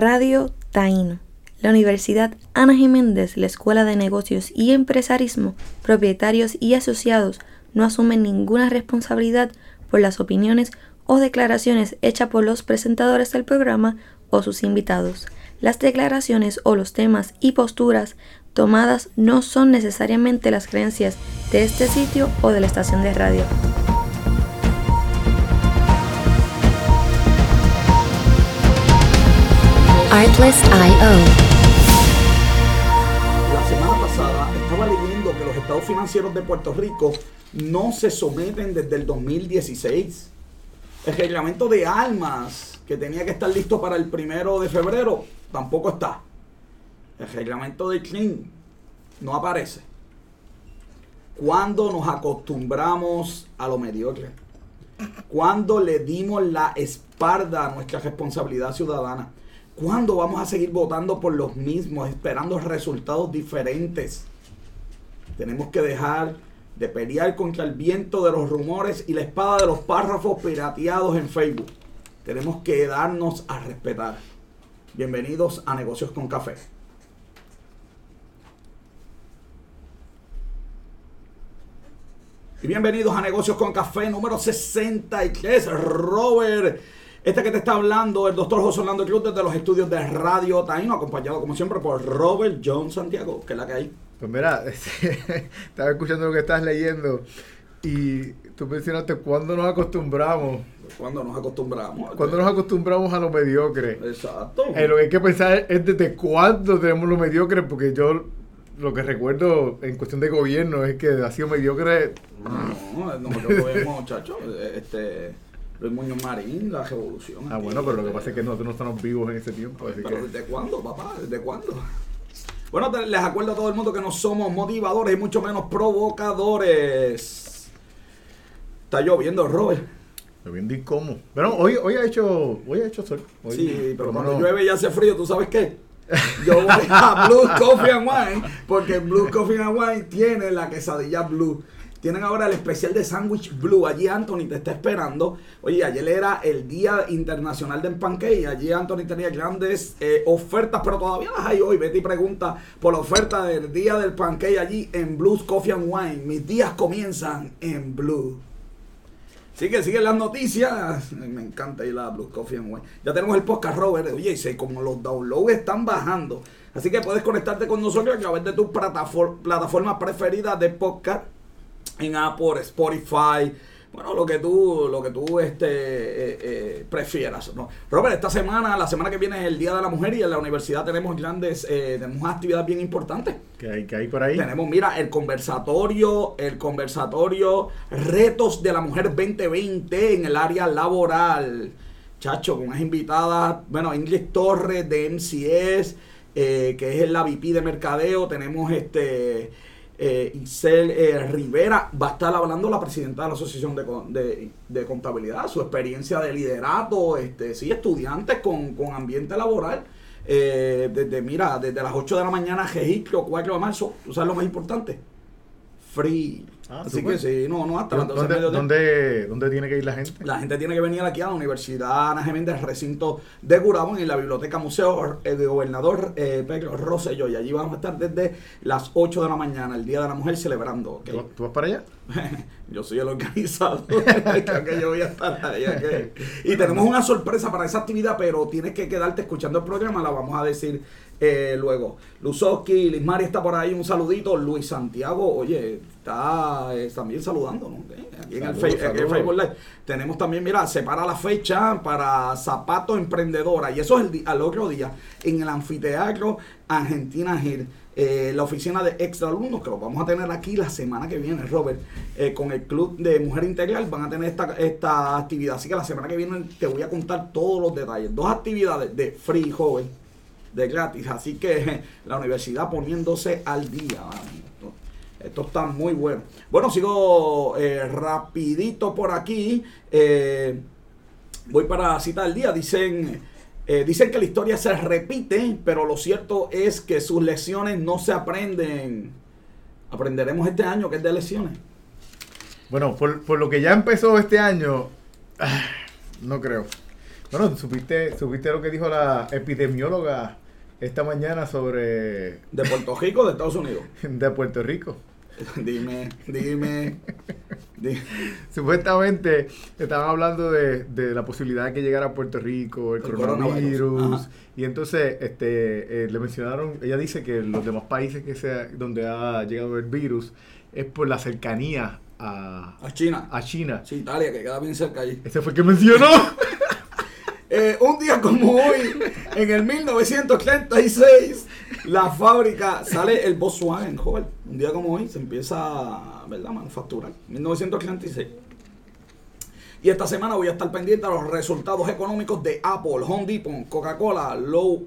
Radio Taíno. La Universidad Ana Jiménez, la Escuela de Negocios y Empresarismo, propietarios y asociados no asumen ninguna responsabilidad por las opiniones o declaraciones hechas por los presentadores del programa o sus invitados. Las declaraciones o los temas y posturas tomadas no son necesariamente las creencias de este sitio o de la estación de radio. Artlist.io La semana pasada estaba leyendo que los estados financieros de Puerto Rico no se someten desde el 2016. El reglamento de almas que tenía que estar listo para el primero de febrero tampoco está. El reglamento de CLEAN no aparece. ¿Cuándo nos acostumbramos a lo mediocre? ¿Cuándo le dimos la espalda a nuestra responsabilidad ciudadana? ¿Cuándo vamos a seguir votando por los mismos, esperando resultados diferentes? Tenemos que dejar de pelear contra el viento de los rumores y la espada de los párrafos pirateados en Facebook. Tenemos que darnos a respetar. Bienvenidos a Negocios con Café. Y bienvenidos a Negocios con Café número 63. Robert este que te está hablando, el doctor José Orlando Cruz desde los estudios de Radio Taino, acompañado como siempre por Robert John Santiago, que es la que hay. Pues mira, este, estaba escuchando lo que estás leyendo y tú mencionaste cuándo nos acostumbramos. ¿Cuándo nos acostumbramos? ¿Cuándo nos acostumbramos a lo mediocre? Exacto. Eh, lo que hay que pensar es desde cuándo tenemos lo mediocre, porque yo lo que recuerdo en cuestión de gobierno es que ha sido mediocre. No, no, no vemos, muchachos. Este Luis Muñoz Marín, la revolución. Ah, bueno, pero lo que pasa es que nosotros no estamos vivos en ese tiempo. pero ¿desde cuándo, papá? ¿Desde cuándo? Bueno, les acuerdo a todo el mundo que no somos motivadores y mucho menos provocadores. Está lloviendo, Robert. Lloviendo y cómo. Pero hoy, hoy ha hecho, hoy ha hecho sol. sí, pero cuando llueve y hace frío, ¿tú sabes qué? Yo voy a Blue Coffee and Wine porque Blue Coffee and Wine tiene la quesadilla blue tienen ahora el especial de Sandwich Blue. Allí Anthony te está esperando. Oye, ayer era el Día Internacional del Pancake. Allí Anthony tenía grandes eh, ofertas, pero todavía las hay hoy. Vete y pregunta por la oferta del Día del Pancake allí en Blues Coffee and Wine. Mis días comienzan en Blue. Sigue, sigue las noticias. Me encanta ir a Blues Coffee and Wine. Ya tenemos el podcast, Robert. Oye, sé como los downloads están bajando. Así que puedes conectarte con nosotros a través de tu plataforma preferida de podcast en Apple, Spotify, bueno, lo que tú, lo que tú este, eh, eh, prefieras. ¿no? Robert, esta semana, la semana que viene es el Día de la Mujer y en la universidad tenemos grandes, eh, tenemos actividades bien importantes. ¿Qué hay, qué hay por ahí? Tenemos, mira, el conversatorio, el conversatorio Retos de la Mujer 2020 en el área laboral. Chacho, con unas invitadas, bueno, Ingrid Torres de MCS, que es la VP de Mercadeo. Tenemos este eh, Isel eh, Rivera va a estar hablando la presidenta de la Asociación de, Contabilidad, su experiencia de liderato, este, sí, estudiantes con, ambiente laboral. Eh, desde, mira, desde las 8 de la mañana, registro, 4 de marzo, ¿tú sabes lo más importante? Free. Ah, Así que sí, no, no, hasta ¿Dónde, ¿Dónde, tiene que ir la gente? La gente tiene que venir aquí a la Universidad Ana Jiménez, recinto de Gurabo, en la Biblioteca Museo eh, de Gobernador eh, Pedro Rosselló. Y allí vamos a estar desde las 8 de la mañana, el Día de la Mujer, celebrando. ¿Tú, vas para allá? yo soy el organizador, que yo voy a estar ahí. Y tenemos una sorpresa para esa actividad, pero tienes que quedarte escuchando el programa, la vamos a decir eh, luego, Luzowski, Liz Mari está por ahí, un saludito. Luis Santiago, oye, está eh, también saludando, ¿no? Aquí en, el Facebook Live. Tenemos también, mira, separa la fecha para Zapato Emprendedora. Y eso es el al otro día en el anfiteatro Argentina Gil. Eh, la oficina de extra alumnos, que lo vamos a tener aquí la semana que viene, Robert, con el Club de Mujer Integral, van a tener esta, esta actividad. Así que la semana que viene te voy a contar todos los detalles. Dos actividades de free, joven de gratis. Así que la universidad poniéndose al día. Esto, está muy bueno. Bueno, sigo eh, rapidito por aquí. Eh, voy para cita del día. Dicen, eh, dicen que la historia se repite, pero lo cierto es que sus lecciones no se aprenden. Aprenderemos este año que es de lecciones. Bueno, por, por lo que ya empezó este año, no creo. Bueno, ¿supiste, ¿supiste lo que dijo la epidemióloga esta mañana sobre ¿De Puerto Rico de Estados Unidos? de Puerto Rico? dime, dime. di- Supuestamente estaban hablando de, de la posibilidad de que llegara a Puerto Rico el, El coronavirus. Y entonces este, eh, le mencionaron, ella dice que los demás países que sea, donde ha llegado el virus es por la cercanía a, A China. a China. Sí, Italia, que queda bien cerca allí. Ese fue el que mencionó. Eh, un día como hoy, en el 1936, la fábrica sale el Volkswagen, joven. Un día como hoy se empieza ¿verdad? a manufacturar. 1936. Y esta semana voy a estar pendiente a los resultados económicos de Apple, Home Depot, Coca-Cola, Low,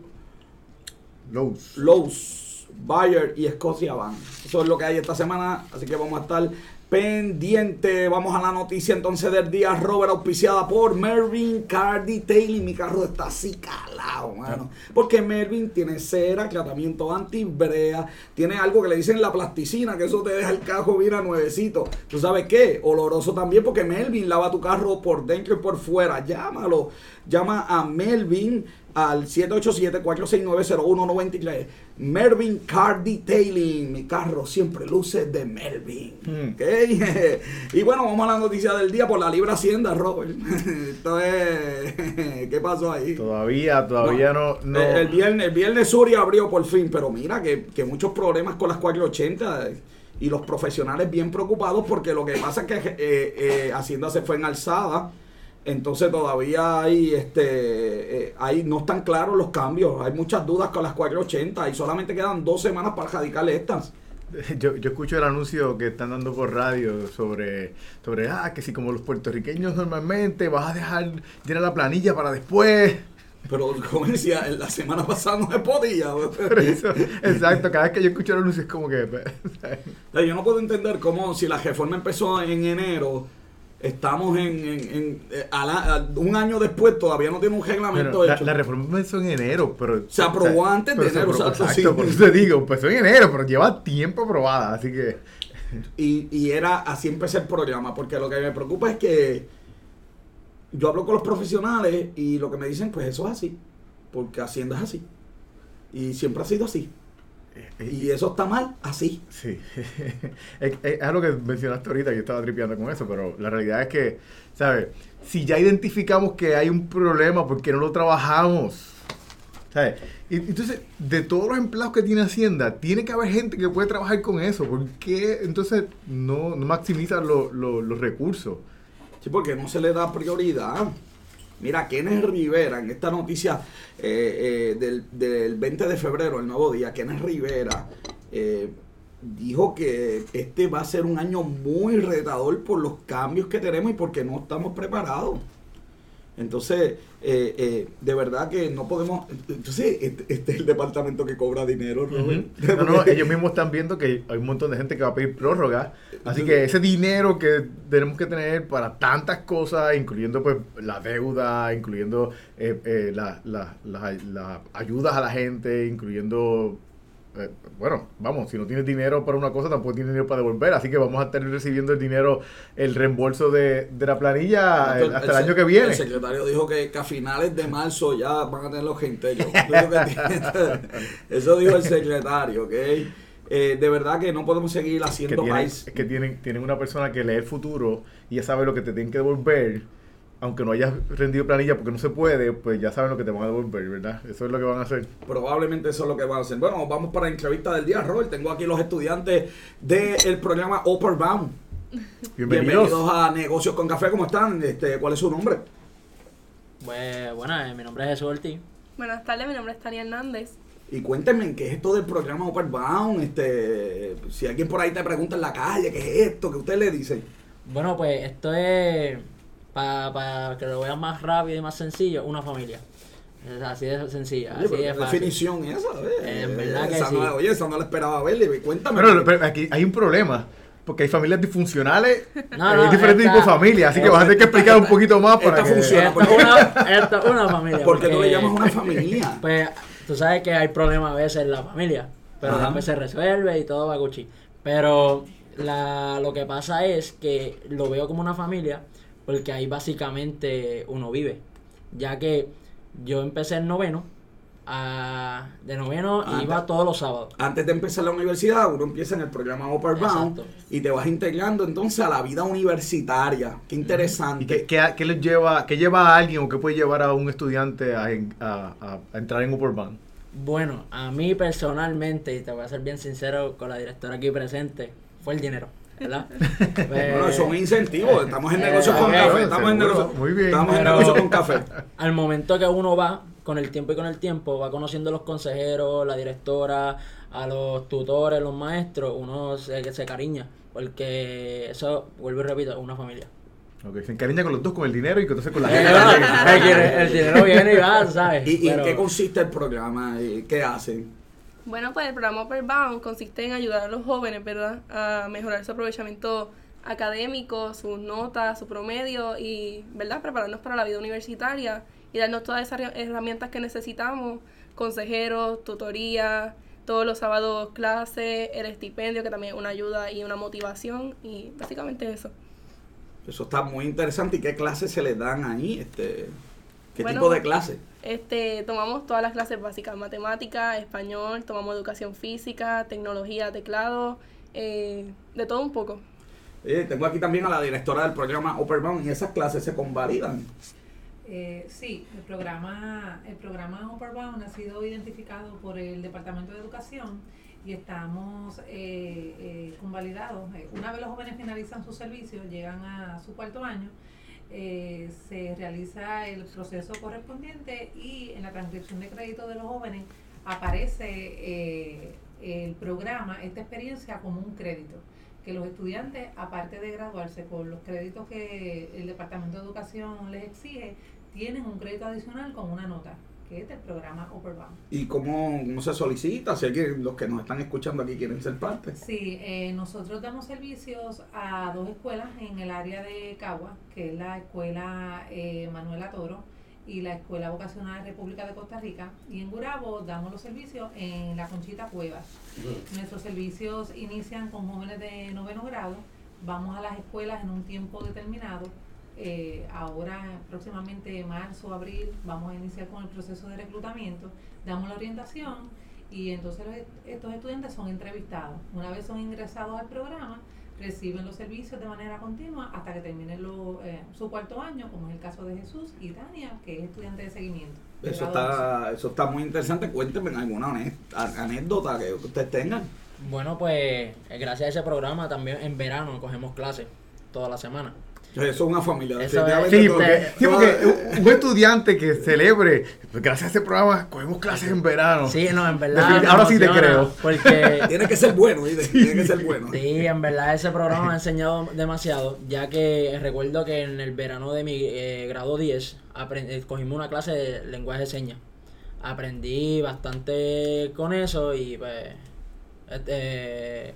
Lowe's. Lowe's, Bayer y Scotia Bank. Eso es lo que hay esta semana, así que vamos a estar pendiente. Vamos a la noticia entonces del día, Robert, auspiciada por Mervyn Car Detailing. Mi carro está así calado, mano. Porque Mervyn tiene cera, tratamiento antibrea, tiene algo que le dicen la plasticina, que eso te deja el carro mira nuevecito. ¿Tú sabes qué? Oloroso también, porque Melvin lava tu carro por dentro y por fuera. Llámalo. Llama a Melvin al 787-469-0193. Melvin Car Detailing. Mi carro siempre luce de Melvin. Hmm. ¿Ok? y bueno, vamos a la noticia del día por la Libra Hacienda, Robert. Esto es... ¿Qué pasó ahí? Todavía, todavía no. no, El, viernes, el viernes Suri abrió por fin, pero mira que, que muchos problemas con las 480 y los profesionales bien preocupados porque lo que pasa es que eh, eh, Hacienda se fue en alzada. Entonces todavía hay, este, eh, ahí no están claros los cambios. Hay muchas dudas con las 480 y solamente quedan dos semanas para radicar estas. Yo, yo escucho el anuncio que están dando por radio sobre, sobre, ah, que si como los puertorriqueños normalmente vas a dejar llenar la planilla para después. Pero como decía, la semana pasada no se podía. Eso, exacto, cada vez que yo escucho el anuncio es como que... Yo no puedo entender cómo si la reforma empezó en enero, estamos en, en- en- eh, a la- a- un año después, todavía no tiene un reglamento Bueno, hecho. la reforma empezó en enero, pero... Se aprobó antes de enero, aprobó- exacto, exacto, sí. por eso te digo, empezó en enero, pero lleva tiempo aprobada, así que... Y, y era así empecé el programa, porque lo que me preocupa es que yo hablo con los profesionales y lo que me dicen, pues eso es así, porque Hacienda es así. Y siempre ha sido así. Y eso está mal, así. Sí, es, es algo que mencionaste ahorita, yo estaba tripeando con eso, pero la realidad es que, ¿sabes? Si ya identificamos que hay un problema, ¿por qué no lo trabajamos? ¿Sabes? Y entonces, de todos los empleados que tiene Hacienda, tiene que haber gente que puede trabajar con eso. ¿Por qué entonces no, no maximizan lo- lo- los recursos? Sí, porque no se le da prioridad. Mira, Kenneth Rivera, en esta noticia eh, eh, del, del 20 de febrero, el nuevo día, Kenneth Rivera eh, dijo que este va a ser un año muy retador por los cambios que tenemos y porque no estamos preparados. Entonces, eh, eh, de verdad que no podemos... Entonces, este, este es el departamento que cobra dinero, Robert. No, no, ellos mismos están viendo que hay un montón de gente que va a pedir prórroga. Así que ese dinero que tenemos que tener para tantas cosas, incluyendo pues la deuda, incluyendo eh, eh, la- la- la- las ayudas a la gente, incluyendo... eh, bueno, vamos, si no tienes dinero para una cosa, tampoco tienes dinero para devolver. Así que vamos a estar recibiendo el dinero, el reembolso de, de la planilla eh, hasta el, año que viene. El secretario dijo que, que a finales de marzo ya van a tener los gente. Yo creo que- Eso dijo el secretario, ¿ok? Eh, de verdad que no podemos seguir que haciendo tienen, país. es que tienen, tienen una persona que lee el futuro y ya sabe lo que te tienen que devolver, aunque no hayas rendido planilla porque no se puede, pues ya saben lo que te van a devolver, ¿verdad? Eso es lo que van a hacer. Probablemente eso es lo que van a hacer. Bueno, vamos para la entrevista del día, Robert. Tengo aquí los estudiantes del programa Upper Bound. Bienvenidos. a Negocios con Café. ¿Cómo están? Este, ¿Cuál es su nombre? Pues bueno, eh, mi nombre es Jesús Ortiz. Buenas tardes, mi nombre es Tania Hernández. Y cuéntenme qué es esto del programa Upper Bound. Este, si alguien por ahí te pregunta en la calle qué es esto, ¿qué usted le dice? Bueno, pues esto es, para que lo vean más rápido y más sencillo, una familia. Es así de sencilla, Oye, así de fácil. definición esa, ¿eh? En verdad que Esa sí. no- oye, esa no la esperaba verle. Cuéntame. Pero, pero aquí hay un problema, porque hay familias disfuncionales, No, hay no, diferentes esta- tipos de familias, así que vas a tener que explicar un poquito más para Esta que... funciona. Esto es una, una familia. ¿Por qué tú porque, le llamas una familia? Pues tú sabes que hay problemas a veces en la familia, pero Ajá. después se resuelve y todo va Gucci. Pero la, lo que pasa es que lo veo como una familia porque ahí básicamente uno vive. ya que yo empecé en noveno, a- de noveno Ah, iba todos los sábados. Antes de empezar la universidad, uno empieza en el programa Upper Bound Exacto. y te vas integrando entonces a la vida universitaria. Qué interesante. ¿Y qué, qué, qué les lleva, qué lleva a alguien o qué puede llevar a un estudiante a, a- a- a entrar en Upper Band? Bueno, a mí personalmente, y te voy a ser bien sincero con la directora aquí presente, fue el dinero, ¿verdad? Bueno, Pues, son incentivos. Estamos en eh, negocio con ok, café. Estamos en seguro. negocio, Muy bien. Estamos en Pero- negocio con café. al momento que uno va, con el tiempo y con el tiempo, va conociendo a los consejeros, la directora, a los tutores, los maestros, uno se, se cariña, porque eso, vuelvo y repito, es una familia. Ok, se encariña con los dos, con el dinero y entonces con la Eh, gente. bueno, el, dinero- el dinero viene y va, ¿sabes? ¿Y, y en qué consiste el programa? ¿Y ¿Qué hacen? Bueno, pues el programa Upper Bound consiste en ayudar a los jóvenes, ¿verdad? A mejorar su aprovechamiento académico, sus notas, su promedio y, ¿verdad? Prepararnos para la vida universitaria y darnos todas esas herra- herramientas que necesitamos, consejeros, tutoría, todos los sábados clases, el estipendio que también es una ayuda y una motivación y básicamente eso. Eso está muy interesante. ¿Y qué clases se les dan ahí? Este, ¿Qué Bueno, tipo de clases? Este, tomamos todas las clases básicas, matemática, español, tomamos educación física, tecnología, teclado, eh, de todo un poco. Eh, tengo aquí también a la directora del programa Upper Bound y esas clases se convalidan. Eh, sí, el programa, el programa Upper Bound ha sido identificado por el Departamento de Educación y estamos eh, eh, convalidados. Eh, Una vez los jóvenes finalizan su servicio, llegan a su cuarto año, eh, se realiza el proceso correspondiente y en la transcripción de crédito de los jóvenes aparece eh, el programa, esta experiencia como un crédito. Que los estudiantes, aparte de graduarse con los créditos que el Departamento de Educación les exige, tienen un crédito adicional con una nota, que es del programa Upper Bound. ¿Y cómo, cómo se solicita? Si alguien, los que nos están escuchando aquí quieren ser parte. Sí, eh, nosotros damos servicios a dos escuelas en el área de Cagua, que es la escuela eh, Manuela Toro y la Escuela Vocacional República de Costa Rica. Y en Gurabo damos los servicios en la Conchita Cuevas. Nuestros servicios inician con jóvenes de noveno grado. Vamos a las escuelas en un tiempo determinado. Eh, ahora, próximamente marzo, abril, vamos a iniciar con el proceso de reclutamiento. Damos la orientación y entonces los estos estudiantes son entrevistados. Una vez son ingresados al programa, reciben los servicios de manera continua hasta que terminen lo- eh, su cuarto año, como es el caso de Jesús y Tania, que es estudiante de seguimiento. Eso está, eso está muy interesante. Cuéntenme alguna anécdota que ustedes tengan. Bueno, pues eh, gracias a ese programa también en verano cogemos clases toda la semana. Eso es una familia. Eso Sí, porque, sí, un- un estudiante que celebre, gracias a este programa, cogemos clases en verano. Sí, no, en verdad. Ahora sí te creo. Porque Tiene que ser bueno, ¿viste? tiene que ser bueno. Sí, en verdad ese programa me ha enseñado demasiado, ya que recuerdo que en el verano de mi eh, grado 10 aprend- eh, cogimos una clase de lenguaje de señas. Aprendí bastante con eso y pues este,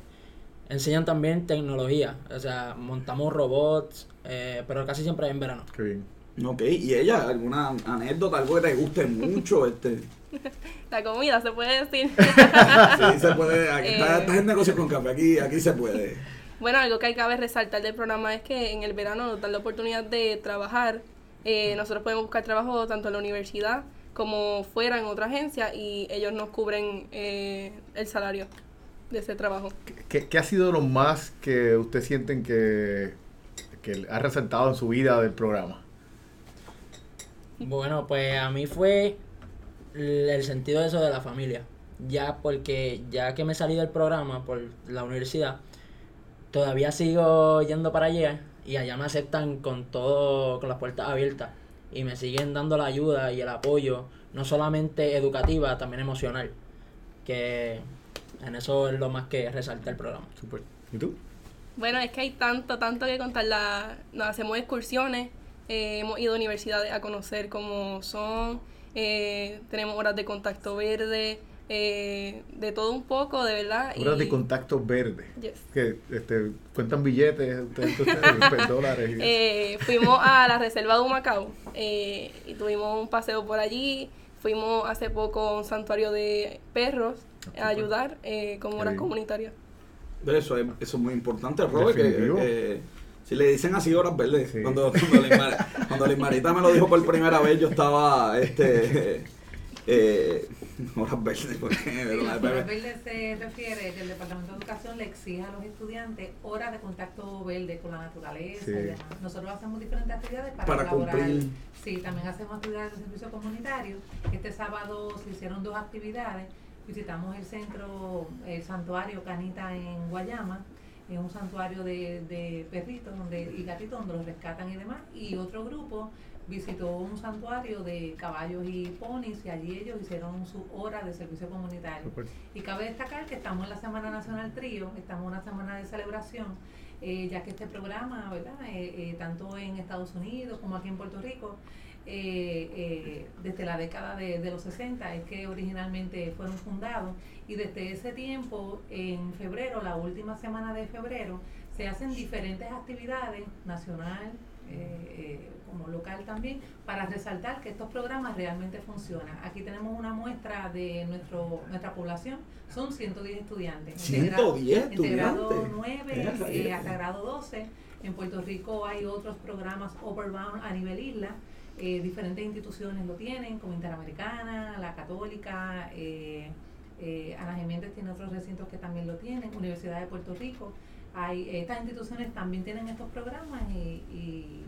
enseñan también tecnología, o sea, montamos robots, eh, pero casi siempre en verano. Qué bien. Ok, ¿y ella? ¿Alguna anécdota, algo que te guste mucho? Este, La comida, se puede decir. sí, se puede. Aquí está, Eh. estás en negocio con café, aquí, aquí se puede. Bueno, algo que hay cabe resaltar del programa es que en el verano nos dan la oportunidad de trabajar. Eh, nosotros podemos buscar trabajo tanto en la universidad como fuera en otra agencia y ellos nos cubren eh, el salario de ese trabajo. ¿Qué, qué ha sido lo más que ustedes sienten que, que ha resaltado en su vida del programa? Bueno, pues a mí fue el sentido de eso de la familia. Ya porque ya que me salí del programa por la universidad, todavía sigo yendo para allá y allá me aceptan con todo, con las puertas abiertas y me siguen dando la ayuda y el apoyo, no solamente educativa, también emocional, que en eso es lo más que resalta el programa. Super. ¿Y tú? Bueno, es que hay tanto, tanto que contar. La, nos hacemos excursiones, eh, hemos ido a universidades a conocer cómo son, eh, tenemos horas de contacto verde, eh, de todo un poco, de verdad. Horas de contacto verde. Yes. Que este, cuentan billetes, ustedes, ustedes, dólares. y. Eh, fuimos a la reserva de Humacao eh, y tuvimos un paseo por allí. Fuimos hace poco a un santuario de perros a ayudar eh, como horas comunitarias. Eso es, eso es muy importante, Robert. Que, eh, Si le dicen así horas verdes, Sí. cuando, cuando, Lismar- cuando Lismarita me lo dijo por primera vez, yo estaba, este, eh, horas verdes, porque, Sí, horas verdes se refiere que el Departamento de Educación le exige a los estudiantes horas de contacto verde con la naturaleza Sí. y demás. Nosotros hacemos diferentes actividades para, Para colaborar. cumplir. Sí, también hacemos actividades de servicio comunitario. Este sábado se hicieron dos actividades. Visitamos el centro, el santuario Canita en Guayama. Es un santuario de, de perritos donde, y gatitos donde los rescatan y demás. Y otro grupo visitó un santuario de caballos y ponis y allí ellos hicieron su hora de servicio comunitario. Y cabe destacar que estamos en la Semana Nacional Trío, estamos en una semana de celebración, eh, ya que este programa, ¿verdad? Eh, eh, tanto en Estados Unidos como aquí en Puerto Rico, eh, eh, desde la década de, de los 60 es que originalmente fueron fundados y desde ese tiempo, en febrero, la última semana de febrero, se hacen diferentes actividades nacional, eh, como local también, para resaltar que estos programas realmente funcionan. Aquí tenemos una muestra de nuestro nuestra población, son 110 estudiantes. 110 entre grado estudiantes. 9 Ea, eh, rayete. hasta grado 12. En Puerto Rico hay otros programas Overbound a nivel isla. Eh, diferentes instituciones lo tienen, como Interamericana, la Católica, eh, eh, Ana Geméndez tiene otros recintos que también lo tienen, Universidad de Puerto Rico. Hay, estas instituciones también tienen estos programas y, y,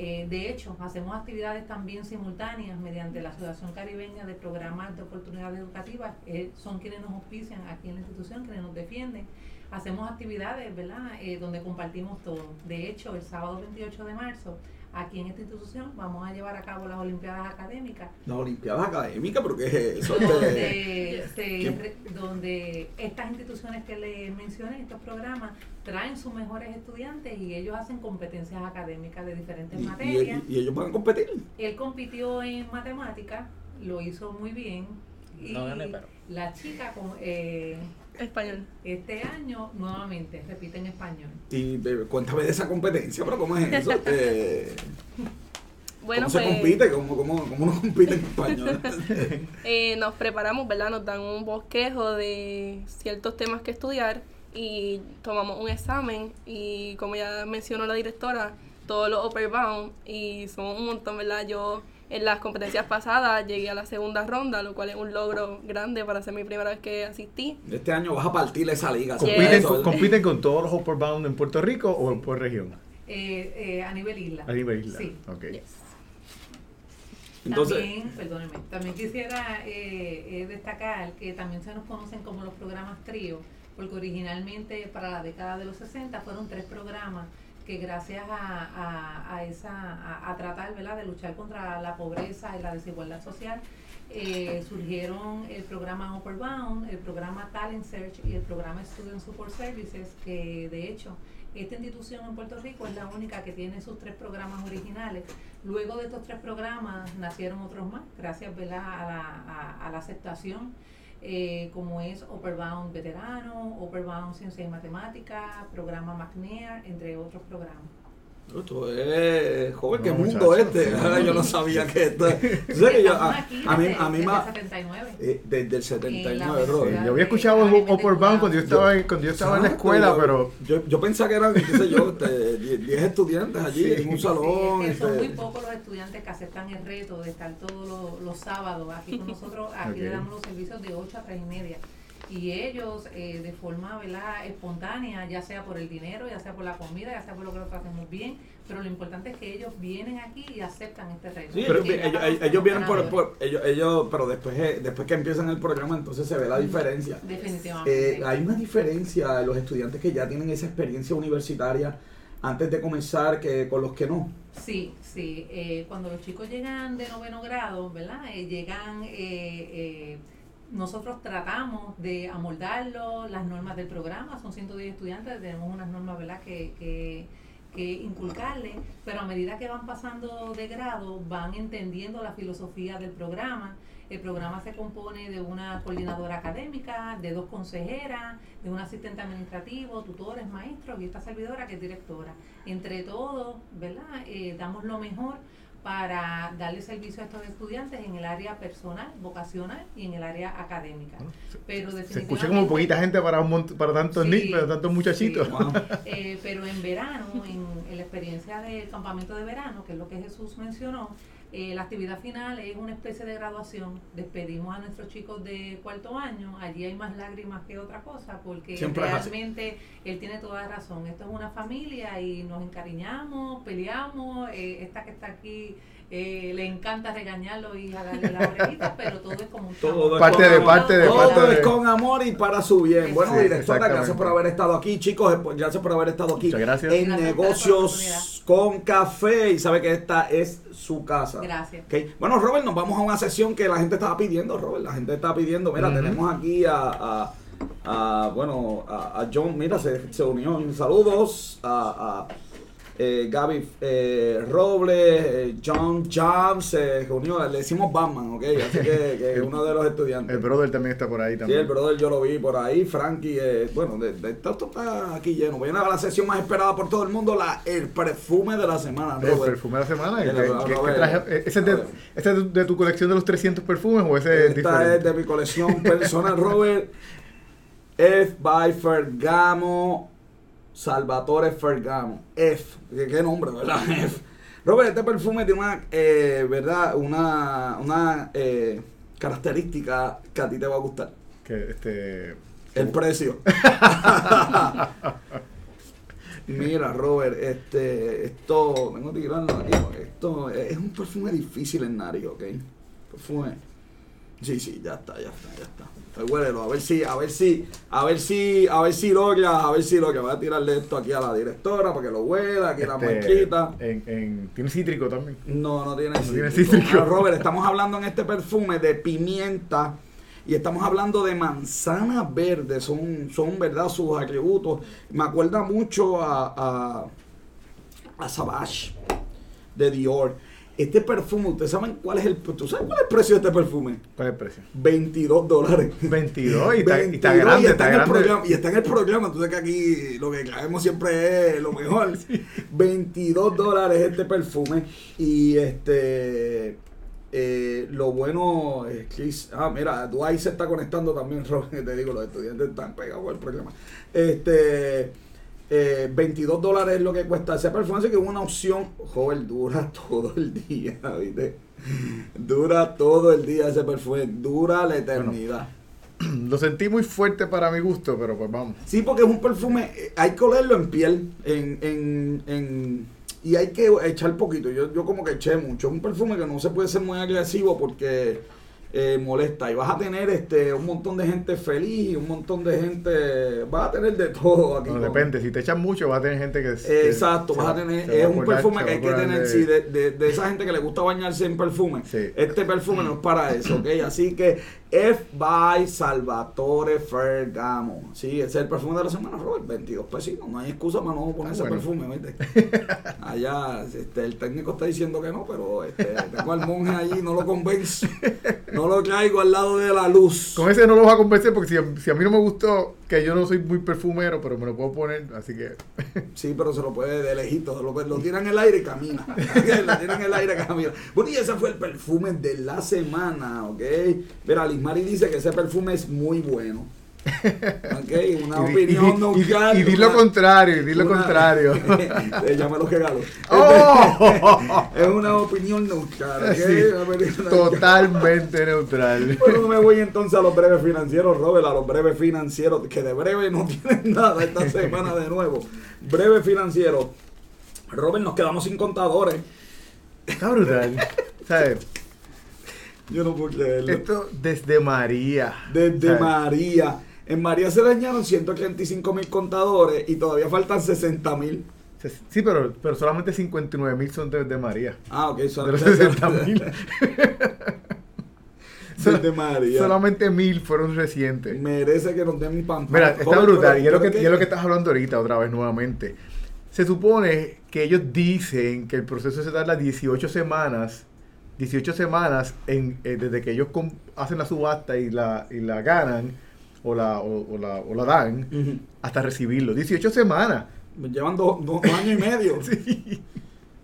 eh, de hecho hacemos actividades también simultáneas mediante la Asociación Caribeña de Programas de Oportunidades Educativas. Eh, son quienes nos auspician aquí en la institución, quienes nos defienden. Hacemos actividades, ¿verdad?, eh, donde compartimos todo. De hecho, el sábado 28 de marzo, aquí en esta institución, vamos a llevar a cabo las Olimpiadas Académicas las Olimpiadas Académicas, porque es eso, este, donde, se ¿Qué? re- donde estas instituciones que les mencioné, estos programas, traen sus mejores estudiantes y ellos hacen competencias académicas de diferentes y, materias. y- y ellos van a competir. Él compitió en matemáticas, lo hizo muy bien. Y No gané, pero- la chica con, eh, Español. este año nuevamente repite en español. Y eh, cuéntame de esa competencia, pero ¿cómo es eso? Eh, Bueno, ¿Cómo se pues compite? ¿Cómo, cómo, cómo uno compite en español? eh, nos preparamos, ¿verdad? Nos dan un bosquejo de ciertos temas que estudiar y tomamos un examen y como ya mencionó la directora, todos los upper bound y son un montón, ¿verdad? Yo en las competencias pasadas llegué a la segunda ronda, lo cual es un logro grande para ser mi primera vez que asistí. Este año vas a partir esa liga. ¿Compiten, con, ¿verdad? compiten con todos los Upper Bound en Puerto Rico o por región? Eh, eh, a nivel isla. A nivel isla. Sí. Ok. Entonces, también, perdóneme, también quisiera eh, eh, destacar que también se nos conocen como los programas trío, porque originalmente para la década de los 60 fueron tres programas que gracias a, a, esa, a, tratar de luchar contra la pobreza y la desigualdad social, eh, surgieron el programa Upper Bound, el programa Talent Search y el programa Student Support Services, que de hecho esta institución en Puerto Rico es la única que tiene sus tres programas originales. Luego de estos tres programas nacieron otros más, gracias a la aceptación, eh, como es Upperbound Veterano, Upperbound Ciencia y Matemática, programa McNair, entre otros programas. Esto es joven, qué No, mundo muchacho, este. sí. Yo no sabía que esto. ¿Tú sabes que yo- a, aquí a mí, desde- a mí 79. eh, desde el En la 79, bro. Yo había escuchado Upper Bound cuando yo estaba, en- cuando yo estaba en la escuela, yo- pero Yo, yo pensaba que eran, qué sé yo, este, 10 10 estudiantes allí Sí. en un Sí, salón. es que son este, muy pocos los estudiantes que aceptan el reto de estar todos los, los sábados aquí con nosotros. Aquí Ok. le damos los servicios de 8 a 3 y media. Y ellos, eh, de forma ¿verdad? espontánea, ya sea por el dinero, ya sea por la comida, ya sea por lo que nosotros hacemos bien, pero lo importante es que ellos vienen aquí y aceptan este reto. Sí, Pero ellos, vienen por, ganadores. por- ellos, ellos, pero después, eh, después que empiezan el programa, entonces se ve la diferencia. Definitivamente. Eh, hay una diferencia de los estudiantes que ya tienen esa experiencia universitaria antes de comenzar que con los que no. Sí, sí. eh, cuando los chicos llegan de noveno grado, ¿verdad? Eh, llegan, eh, eh, nosotros tratamos de amoldarlo, las normas del programa, son 110 estudiantes, tenemos unas normas, ¿verdad? Que, que, que inculcarle, pero a medida que van pasando de grado, van entendiendo la filosofía del programa. El programa se compone de una coordinadora académica, de dos consejeras, de un asistente administrativo, tutores, maestros y esta servidora que es directora. Entre todos, ¿verdad? Eh, damos lo mejor para darle servicio a estos estudiantes en el área personal, vocacional y en el área académica. Pero Se escucha definitivamente- como poquita gente para, un para tantos Sí, niños, para tantos muchachitos. sí. Wow. Eh, pero en verano, en, en la experiencia del campamento de verano, que es lo que Jesús mencionó, eh, la actividad final es una especie de graduación. Despedimos a nuestros chicos de cuarto año. Allí hay más lágrimas que otra cosa, porque Siempre realmente él tiene toda razón. Esto es una familia y nos encariñamos, peleamos. eh, esta que está aquí eh, le encanta regañarlo y jalarle la orejita, pero todo es como Todo. Parte con de- amor. parte de- Todo parte es de- con amor y para su bien. Bueno, Sí, directora, gracias por haber estado aquí. Chicos, eh, gracias por haber estado aquí. Muchas gracias. En Gracias negocios con café. Y sabe que esta es su casa. Gracias. Bueno, Robert, nos vamos a una sesión que la gente estaba pidiendo, Robert. La gente estaba pidiendo. Mira, tenemos aquí a, a- a, bueno, a, a John. Mira, se, se unió. Saludos a, a eh, Gaby eh, Robles, eh, John Jones se unió. Le decimos Batman, ¿ok? Así que, que es uno de los estudiantes. El brother también está por ahí Sí, también. el brother yo lo vi por ahí, Frankie, eh, bueno, de, de- esto está aquí lleno. Viene a la sesión más esperada por todo el mundo, la, el perfume de la semana, El Robert. perfume de la semana. El- ¿qué- el- traje? Eh, ¿Ese es de, es tu colección de los 300 perfumes o ese es Esta diferente? es de mi colección personal, Robert. F by Fergamo, Salvatore Fergamo. F, qué, nombre, ¿verdad? F. Robert, este perfume tiene una, eh, ¿verdad? Una, una eh, característica que a ti te va a gustar. Que, este, El precio. Mira, Robert, este, esto, tengo que tirarlo aquí, esto es un perfume difícil en nariz, ¿ok? Perfume. Sí, sí, ya está, ya está, ya está. Pues huélelo, a ver si, a ver si, a ver si, a ver si logra, a ver si logra. Voy a tirarle esto aquí a la directora para que lo huela, aquí la este, muesquita. en, en- tiene cítrico también. No, no tiene tiene cítrico. cítrico. Ah, Robert, estamos hablando en este perfume de pimienta y estamos hablando de manzana verde. Son, son verdad, sus atributos. Me acuerda mucho a, a, a Savage de Dior. Este perfume, ¿ustedes saben cuál es el, ¿tú sabes cuál es el precio de este perfume? ¿Cuál es el precio? 22 dólares. 22 y está, y está 22, grande, y está, está en el programa, y está en el programa, entonces que aquí lo que traemos siempre es lo mejor. 22 dólares este perfume y este eh, lo bueno es que ah mira Dwight se está conectando también Robert, te digo los estudiantes están pegados al programa este eh, 22 dólares es lo que cuesta ese perfume así que es una opción joven dura todo el día ¿viste? dura todo el día ese perfume dura la eternidad Lo sentí muy fuerte para mi gusto, pero pues vamos. Sí, porque es un perfume, eh, hay que olerlo en piel, en, en, en- y hay que echar poquito. Yo, yo como que eché mucho. Es un perfume que no se puede ser muy agresivo porque eh, molesta. Y vas a tener este un montón de gente feliz, un montón de gente, vas a tener de todo aquí. No, depende, si te echan mucho vas a tener gente que... Que Exacto, vas a tener, es un perfume que hay que tener, de- sí, de, de, de esa gente que le gusta bañarse en perfume. Sí. Este perfume no es para eso, ¿ok? Así que F by Salvatore Fergamo. Sí, ese es el perfume de la semana, Robert. 22 pesitos. No hay excusa para no poner Ah, ese bueno. perfume, ¿viste? Allá, este, el técnico está diciendo que no, pero este, tengo al monje allí, no lo convenzo. No lo traigo al lado de la luz. Con ese no lo vas a convencer porque si a, si a mí no me gustó, que yo no soy muy perfumero, pero me lo puedo poner, así que... Sí, pero se lo puede de lejito, lo, lo tira en el aire y camina. lo tira en el aire y camina. Bueno, y ese fue el perfume de la semana, ¿ok? Mira, Lismari dice que ese perfume es muy bueno. ¿Ok? Una y, opinión y di- y di- neutral. y di lo contrario, y di lo una- contrario. ya me lo regalo. ¡Oh! Es una opinión neutral. Totalmente neutral. Bueno, me voy entonces a los breves financieros, Robert, a los breves financieros, que de breve no tienen nada esta semana de nuevo. Breve financiero. Robert, nos quedamos sin contadores. Está brutal. ¿Sabes? Yo no puedo creerlo. Esto desde María. Desde ¿sabes? María. En María se dañaron 135 mil contadores y todavía faltan 60 mil. Sí, pero, pero solamente 59 mil son desde María. Ah, ok, son De los 60 mil. Desde María. Solamente mil fueron recientes. Merece que nos den un pan. Mira, está brutal. Y es lo que, es lo que estás hablando ahorita otra vez nuevamente. Se supone que ellos dicen que el proceso se tarda 18 semanas. 18 semanas en, eh, desde que ellos hacen la subasta y la, y la ganan o la, o, o la, o la dan hasta recibirlo. 18 semanas. Llevan dos, dos- años y medio.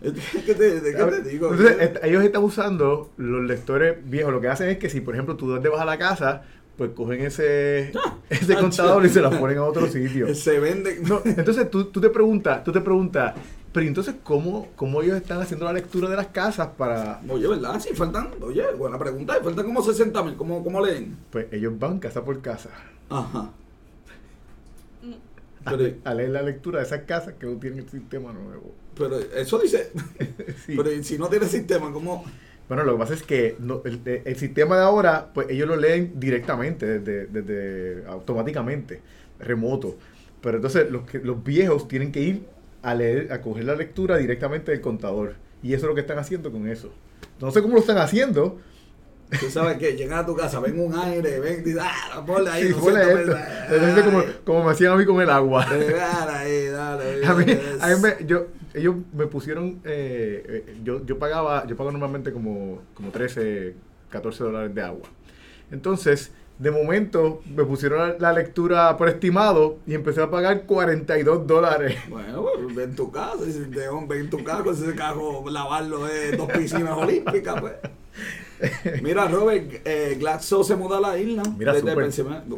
Sí. ¿Qué te, de- qué te digo? entonces, ellos están usando los lectores viejos. Lo que hacen es que si, por ejemplo, tú te vas a la casa, pues cogen ese, ese ah, contador y se chido. ponen a otro sitio. Se venden. No, entonces tú, tú te preguntas, tú te preguntas, pero entonces ¿cómo, cómo ellos están haciendo la lectura de las casas para, Oye, ¿verdad? Sí, faltan. Oye, buena pregunta. Faltan como 60 mil. ¿Cómo, ¿Cómo leen? pues ellos van casa por casa Ajá. a, Pero, a leer la lectura de esas casas que no tienen el sistema nuevo. pero eso dice. Sí. Pero si no tiene sistema, ¿cómo? Bueno, lo que pasa es que no- el, el sistema de ahora, pues ellos lo leen directamente, desde, desde automáticamente, remoto. Pero entonces los, que, los viejos tienen que ir a leer, a coger la lectura directamente del contador. Y eso es lo que están haciendo con eso. No sé cómo lo están haciendo. Tú sabes que llegas a tu casa, ven un aire, ven, ah, ponle ahí. Sí, no ponle esto. como, como me hacían a mí con el agua. Dale ahí, dale. A mí, a mí me, yo, ellos me pusieron, eh, eh, yo, yo pagaba, yo pago normalmente como, como 13, 14 dólares de agua. Entonces, de momento me pusieron la, lectura por estimado y empecé a pagar 42 dólares. Bueno, pues, ven tu casa, si te en tu casa, ese carro, lavarlo de dos piscinas olímpicas, pues. Mira, Robert, eh, Glaxo se muda a la isla. Mira, desde.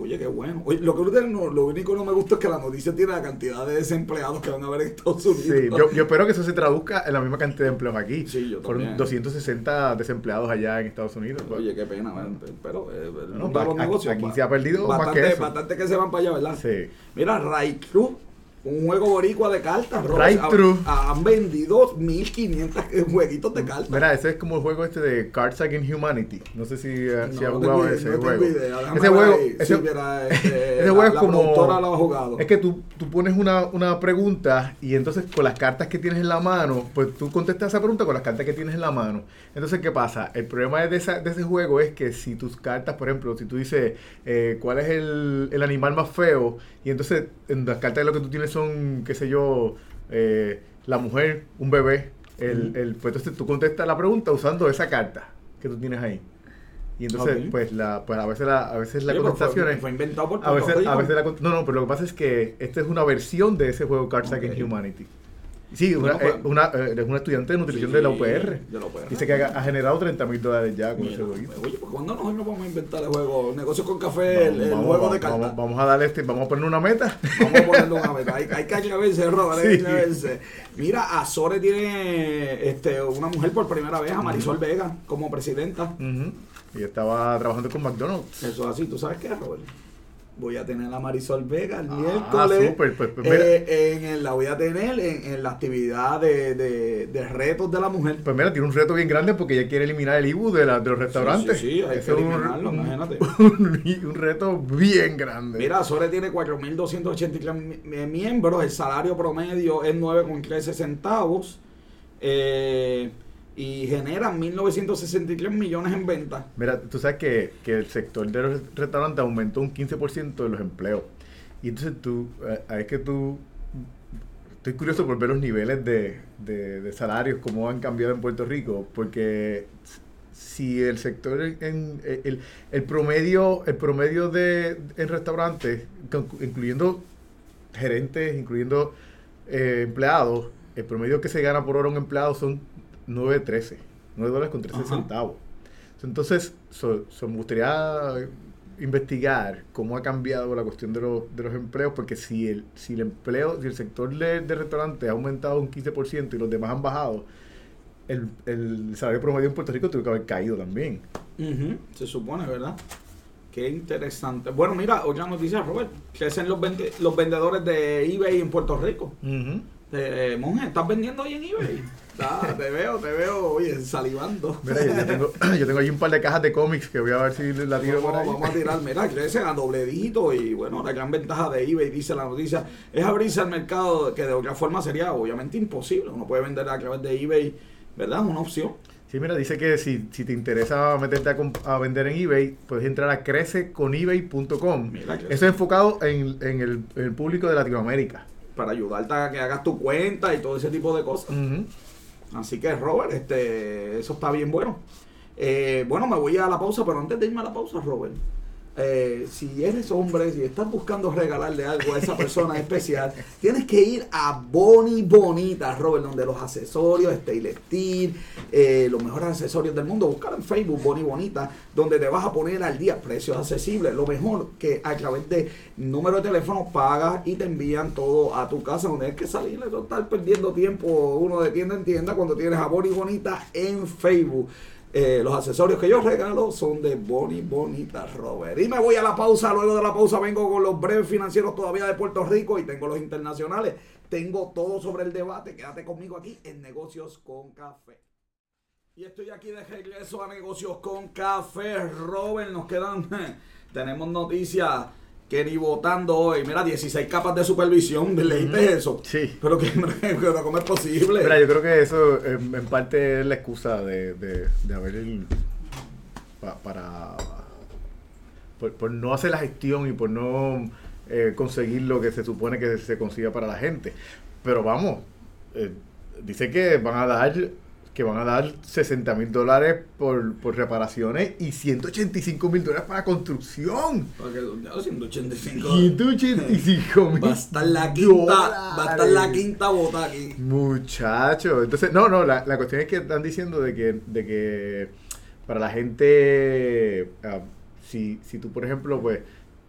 Oye, qué bueno. Oye, lo, que no, no- lo único que no me gusta es que la noticia tiene la cantidad de desempleados que van a haber en Estados Unidos. Sí, yo, yo espero que eso se traduzca en la misma cantidad de empleos aquí. Sí, yo Fueron también. 260 desempleados allá en Estados Unidos. Oye, qué pena, man, pero eh, No, de los negocios, aquí se ha perdido más bastante, que eso. Bastante que se van para allá, ¿verdad? Sí. Mira, Raikru, un juego boricua de cartas, Robert, Raikru. ha- Han vendido 1500 jueguitos de cartas. Mira, ese es como el juego este de Cards Against Humanity. No sé si, eh, si No, has no jugado tengo ese no juego. idea. Déjame Ese juego, ahí. ese, Sí, mira, este, ese juego es como. lo ha jugado. Es que tú, tú pones una, una pregunta y entonces con las cartas que tienes en la mano, pues tú contestas esa pregunta con las cartas que tienes en la mano. Entonces, ¿qué pasa? El problema de, esa- de ese juego es que si tus cartas, por ejemplo, si tú dices eh, cuál es el, el animal más feo, y entonces en las cartas lo que tú tienes son, qué sé yo, eh, la mujer, un bebé, el, el- pues entonces tú contestas la pregunta usando esa carta que tú tienes ahí. Y entonces, pues, la, pues a veces la, a veces la Oye, pero contestación fue, es... fue inventado por A veces, a veces la no, no, pero lo que pasa es que esta es una versión de ese juego Cards Ok. Against Humanity. Sí, una, pues- eh, una, eh, es una estudiante de nutrición Sí, de la UPR. de la UPR. Dice que ha, ha generado 30 mil dólares ya con Mira, ese jueguito. Oye, pues cuando nosotros nos vamos a inventar el juego, negocio con café, el, el Vamos, juego vamos, de cartas. vamos, vamos a darle este, vamos a poner una meta. Vamos a ponerlo una vez. Hay, hay que atreverse, Robert, hay que Sí. atreverse. Mira, Azore tiene este, una mujer por primera vez, a Marisol Vega, como presidenta. Ujú. Y estaba trabajando con McDonald's. Eso es así, ¿tú sabes qué, Robert? Voy a tener a Marisol Vega el Ah, miércoles. súper, pues, pues, eh, en, el- la voy a tener en, en la actividad de, de, de retos de la mujer. Pues mira, tiene un reto bien grande porque ella quiere eliminar el IBU de, la- de los restaurantes. Sí, sí, sí, hay Eso que eliminarlo, un- imagínate. Un, un reto bien grande. Mira, Azore tiene 4.283 mi- mi- miembros, el salario promedio es 9,13 centavos eh, y genera 1.963 millones en ventas. Mira, tú sabes que, que el sector de los restaurantes aumentó un 15% de los empleos. Y entonces tú, eh, es que tú, estoy curioso por ver los niveles de, de, salarios, cómo han cambiado en Puerto Rico, porque si el sector, en, en- el, promedio, el promedio de en restaurantes, incluyendo gerentes, incluyendo eh, empleados, el promedio que se gana por hora un empleado son 9.13, 9 dólares con 13 Ajá. centavos. Entonces, so- so me gustaría investigar cómo ha cambiado la cuestión de los, de los empleos, porque si el, si el empleo, si el sector de, de restaurantes ha aumentado un 15% y los demás han bajado, el, el salario promedio en Puerto Rico tuvo que haber caído también. Se supone, ¿verdad? Qué interesante. Bueno, mira, otra noticia, Robert. Crecen los, vende- los vendedores de eBay en Puerto Rico. Eh, monje, ¿estás vendiendo hoy en eBay? Ah, te veo, te veo, oye, salivando. Mira, yo, yo tengo, yo tengo ahí un par de cajas de cómics que voy a ver si la tiro por Vamos, ahí. vamos a tirar, mira, crece a doble dígito y bueno, la gran ventaja de eBay, dice la noticia, es abrirse al mercado que de otra forma sería obviamente imposible. Uno puede vender a través de eBay, ¿verdad? Es una opción. Sí, mira, dice que si, si te interesa meterte a, a vender en eBay, puedes entrar a crececonebay.com. Eso es enfocado en, en el, en el público de Latinoamérica. Para ayudarte a que hagas tu cuenta y todo ese tipo de cosas. Ujú. Así que, Robert, este, eso está bien bueno. Eh, bueno, me voy a la pausa, pero antes de irme a la pausa, Robert, eh, si eres hombre, si estás buscando regalarle algo a esa persona especial, tienes que ir a Boni Bonita, Robert, donde los accesorios, Stainless Steel, eh, los mejores accesorios del mundo, buscar en Facebook Boni Bonita, donde te vas a poner al día precios accesibles. Lo mejor que a través de número de teléfono pagas y te envían todo a tu casa, donde tienes que salir, no estar perdiendo tiempo uno de tienda en tienda cuando tienes a Boni Bonita en Facebook. Eh, los accesorios que yo regalo son de Boni Bonita Robert. Y me voy a la pausa. Luego de la pausa vengo con los breves financieros todavía de Puerto Rico y tengo los internacionales. Tengo todo sobre el debate. Quédate conmigo aquí en Negocios con Café. Y estoy aquí de regreso a Negocios con Café. Robert, nos quedan. Tenemos noticias que ni votando hoy. Mira, 16 capas de supervisión. ¿Leíste eso? Sí. Pero que, pero ¿cómo es posible? Mira, yo creo que eso en, en parte es la excusa de, de, de haber el- pa- para por, por no hacer la gestión y por no eh, conseguir lo que se supone que se consiga para la gente. Pero vamos, eh, dice que van a dar que van a dar 60 mil dólares por, por reparaciones y 185 mil dólares para construcción. Porque, ya, 185. 185 mil Va a estar la quinta, va a estar la quinta bota aquí. Muchacho, entonces, no, no, la, la cuestión es que están diciendo de que, de que para la gente, ah, si, si tú, por ejemplo, pues,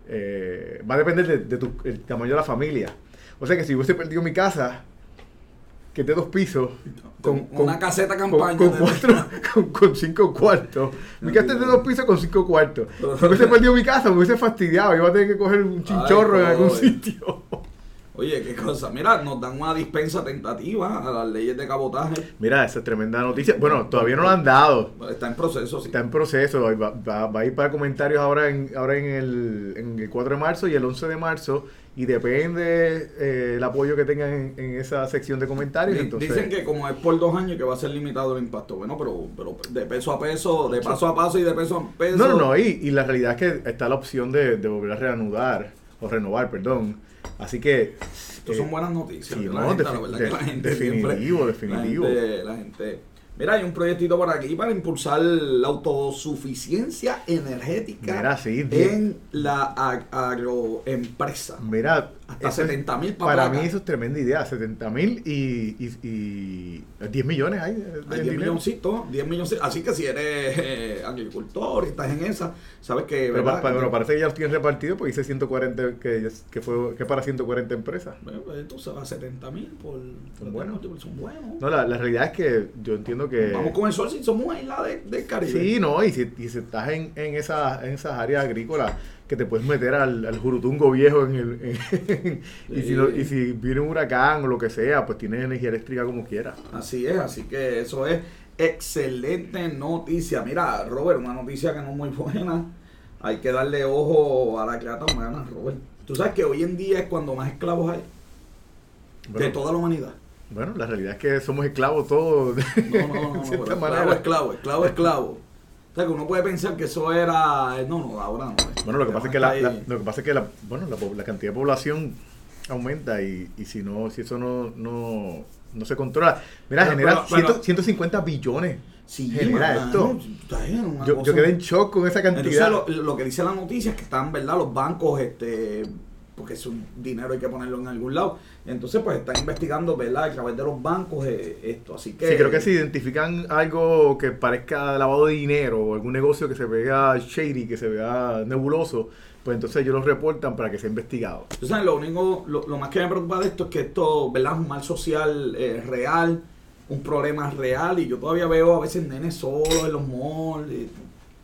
eh, va a depender de, de tu, el tamaño de la familia. O sea que si hubiese perdido mi casa, que es de dos pisos, con, Una caseta campaña con, cuatro, con, cinco cuartos. Mi casa es de dos pisos con cinco cuartos. Si hubiese perdido mi casa, me hubiese fastidiado. Iba a tener que coger un chinchorro en algún sitio. Oye, qué cosa. Mira, nos dan una dispensa tentativa a las leyes de cabotaje. Mira, esa es tremenda noticia. Bueno, todavía no la han dado. Está en proceso, sí. Está en proceso, va, va- va a ir para comentarios ahora en, ahora en, el, en el 4 de marzo y el 11 de marzo y depende eh, el apoyo que tengan en, en esa sección de comentarios. Entonces, Dicen que como es por dos años que va a ser limitado el impacto. Bueno, pero, pero de peso a peso, de paso a paso y de peso a peso. No, no, no, y, y la realidad es que está la opción de, de volver a reanudar, o renovar, perdón. Así que... Eh, son buenas noticias. sí, no, la gente, defi- la verdad de- que la gente definitivo, siempre- definitivo. La gente, la gente- Mira, hay un proyectito por aquí para impulsar la autosuficiencia energética Mira, sí, di- en la ag- agroempresa. Mira, Hasta eso es- 70 mil para mí eso es tremenda idea, 70 mil y, y, y 10 millones hay de, Hay 10 dinero. milloncitos, 10 milloncitos. Así que si eres eh, agricultor y estás en esa, sabes que. Pero ¿verdad? pa- pa- bueno, parece que ya los tienen repartidos porque dice 140, que, que fue que para 140 empresas. Bueno, pues entonces a 70 mil por. Son buenos. Son buenos. No, la, la realidad es que yo entiendo que... Vamos con el sol si somos una isla de- Caribe. Sí, no, y si, y si estás en, en, esa, en esas áreas agrícolas que te puedes meter al, al jurutungo viejo en el, en- y, si no- y si viene un huracán o lo que sea, pues tienes energía eléctrica como quieras. Así es, así que eso es excelente noticia. Mira, Robert, una noticia que no es muy buena. Hay que darle ojo a la creata humana, Robert. Tú sabes que hoy en día es cuando más esclavos hay de toda la humanidad. bueno, la realidad es que somos esclavos todos. No, no, no, no, cierta esclavo, esclavo, esclavo, esclavo. Sea, que uno puede pensar que eso era... No, no, ahora no. Bueno, lo que pasa es que la, la- lo que pasa es que la, bueno, la, cantidad de población aumenta y, y si no, si eso no, no, no se controla. Mira, Pero- genera pero- pero- 100 150 billones. Sí, genera esto. Yo, quedé en shock con esa cantidad. Entonces, lo, lo que dice la noticia es que están, ¿verdad? Los bancos, este, porque es un dinero hay que ponerlo en algún lado. Entonces, pues están investigando, ¿verdad? A través de los bancos eh, esto. Así que. Sí, creo que si identifican algo que parezca lavado de dinero o algún negocio que se vea shady, que se vea nebuloso, pues entonces ellos lo reportan para que sea investigado. Sabes, lo único, lo, lo más que me preocupa de esto es que esto, ¿verdad? Es un mal social eh, real, un problema real, y yo todavía veo a veces nenes solos en los malls, y,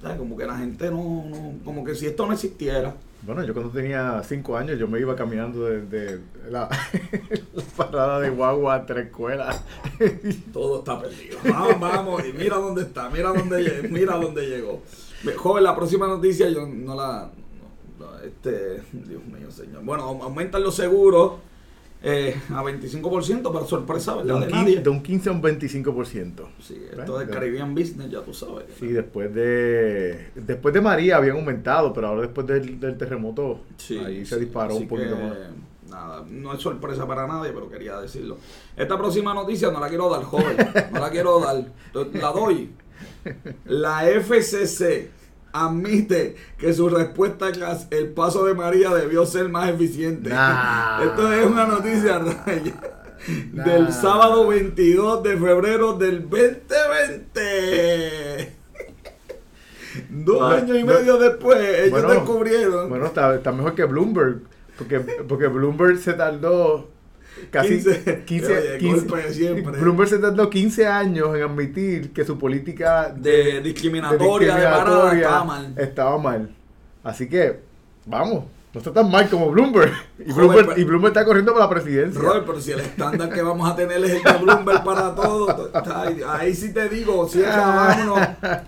¿sabes? Como que la gente no, no, como que si esto no existiera. Bueno, yo cuando tenía cinco años, yo me iba caminando desde la, parada de guagua hasta la escuela. Todo está perdido. Vamos, vamos, y mira dónde está, mira dónde, mira dónde llegó. Ve, Joven, la próxima noticia yo no la... no, este, Dios mío, señor. Bueno, au- aumentan los seguros eh, a 25% para sorpresa, De ¿verdad? un, De 15, nadie. de un 15 a un 25%. Sí, esto del De- Caribbean Business, ya tú sabes. Sí, después de después de María habían aumentado, pero ahora después del, del terremoto, Sí, ahí se sí, disparó un poquito que, más. Nada, no es sorpresa para nadie, pero quería decirlo. Esta próxima noticia no la quiero dar, joven. No la quiero dar. La doy. La FCC admite que su respuesta tras el paso de María debió ser más eficiente. Nah. Esto es una noticia Nah. del sábado 22 de febrero del 2020. Dos años y no. medio después, ellos Bueno, descubrieron. Bueno, está, está mejor que Bloomberg. Porque, porque Bloomberg se tardó casi 15, 15, oye, 15 golpe de siempre. Bloomberg se tardó 15 años en admitir que su política de discriminatoria, de, estaba mal. estaba mal. Así que, vamos, no está tan mal como Bloomberg. Y Bloomberg, pero- y Bloomberg está corriendo por la presidencia. Robert, pero si el estándar que vamos a tener es el de Bloomberg para todo, ahí, ahí sí te digo, cierra, vámonos,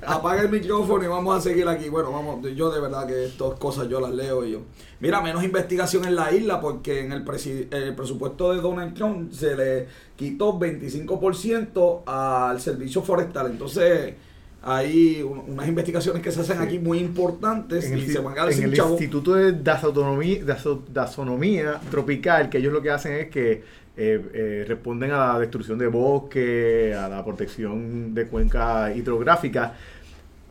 apaga el micrófono y vamos a seguir aquí. Bueno, vamos, yo de verdad que estas cosas yo las leo y yo. Mira, menos investigación en la isla porque en el, presi- el presupuesto de Donald Trump se le quitó 25% al servicio forestal. Entonces, hay un- unas investigaciones que se hacen aquí muy importantes en el, y se van a en el chavo. Instituto de Dasonomía Tropical, que ellos lo que hacen es que eh, eh, responden a la destrucción de bosque, a la protección de cuencas hidrográficas.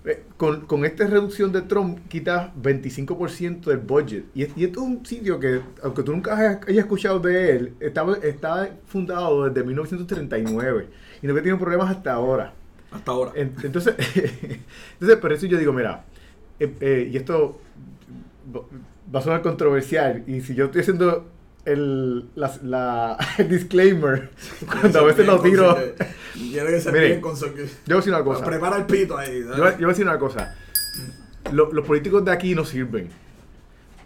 Eh, con, con esta reducción de Trump quita 25% del budget. Y, es- y esto es un sitio que, aunque tú nunca hayas, hayas escuchado de él, estaba, está fundado desde 1939 y no había tenido problemas hasta ahora. Hasta ahora. En- Entonces, entonces, por eso yo digo, mira, eh, eh, y esto va- a sonar controversial, y si yo estoy haciendo el, la, la- el disclaimer, cuando a veces lo tiro, yo Tiene que ser Mire, bien con su- voy a decir una cosa, Prepara el pito ahí. yo, voy- yo voy a decir una cosa, Lo- los políticos de aquí no sirven,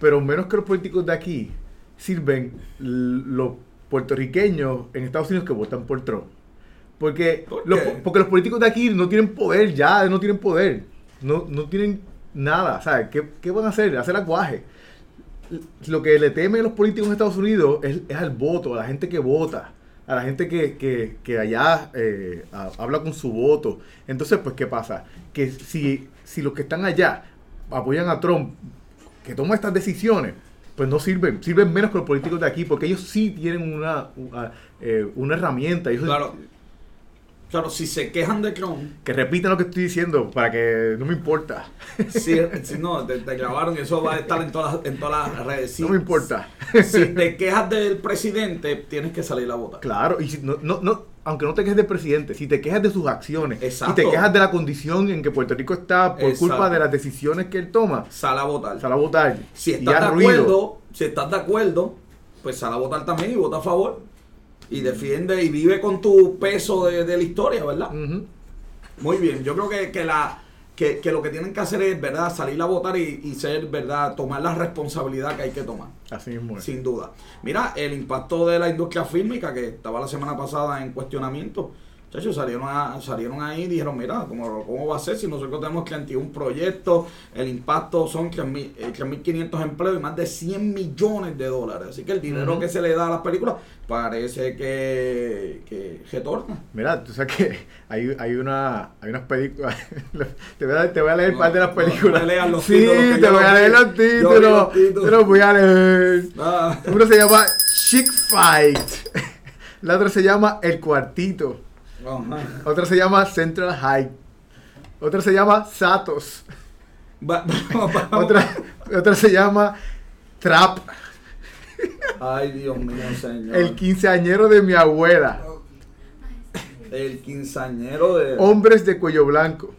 pero menos que los políticos de aquí, sirven los puertorriqueños en Estados Unidos que votan por Trump. Porque, ¿Por los, porque los políticos de aquí no tienen poder ya, no tienen poder. No, no tienen nada. ¿Sabes? ¿Qué, qué van a hacer? Hacer aguaje. Lo que le temen los políticos en Estados Unidos es, es al voto, a la gente que vota, a la gente que, que, que allá eh, ha- habla con su voto. Entonces, pues, ¿qué pasa? Que si, si los que están allá apoyan a Trump, que toma estas decisiones, pues no sirven, sirven menos que los políticos de aquí, porque ellos sí tienen una, una, eh, una herramienta. Ellos, Claro. Claro, si se quejan de Trump, que repitan lo que estoy diciendo para que no me importa. si, si no, te, te grabaron y eso va a estar en todas las, en todas las redes. Si- no me importa. Si te quejas del presidente, tienes que salir a votar. Claro, y si no, no, no, aunque no te quejes del presidente, si te quejas de sus acciones, Exacto. si te quejas de la condición en que Puerto Rico está por Exacto. culpa de las decisiones que él toma, Sal a votar. sal a votar. Si estás de ruido. acuerdo, si estás de acuerdo, pues sal a votar también y vota a favor. Y defiende y vive con tu peso de, de la historia, ¿verdad? Ujú. Muy bien, yo creo que, que la que, que lo que tienen que hacer es, ¿verdad? Salir a votar y, y ser, ¿verdad? Tomar la responsabilidad que hay que tomar. Así mismo es. Sin duda. Mira, el impacto de la industria fílmica que estaba la semana pasada en cuestionamiento. Muchachos, salieron, a- salieron ahí y dijeron, mira, ¿cómo, ¿cómo va a ser si nosotros tenemos 31 proyectos? El impacto son 3.000, eh, 3.500 empleos y más de 100 millones de dólares. Así que el dinero que se le da a las películas parece que, que retorna. Mira, tú sabes que hay, hay, una, hay unas películas. te, voy a, te voy a leer No, parte de las no películas. los sí, títulos, te voy a leer títulos. los títulos. Te los voy a leer. Ah, Uno se llama Chick Fight. La otra se llama El Cuartito. Otra se llama Central High. Otra se llama Satos. Va- vamos, vamos. Otra, otra se llama Trap. Ay, Dios mío, señor. El quinceañero de mi abuela. El quinceañero de... Hombres de cuello blanco.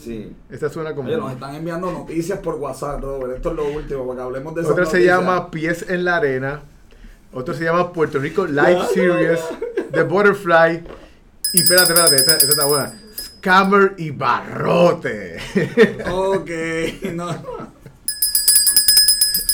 Sí. Esta suena como. Oye, nos están enviando noticias por WhatsApp, Robert. Esto es lo último, porque hablemos de esas Otra se noticias. llama Pies en la Arena. Otra se llama Puerto Rico Live Series. The Butterfly. Y espérate, espérate, esta, esta está buena. Scammer y Barrote. Ok, no.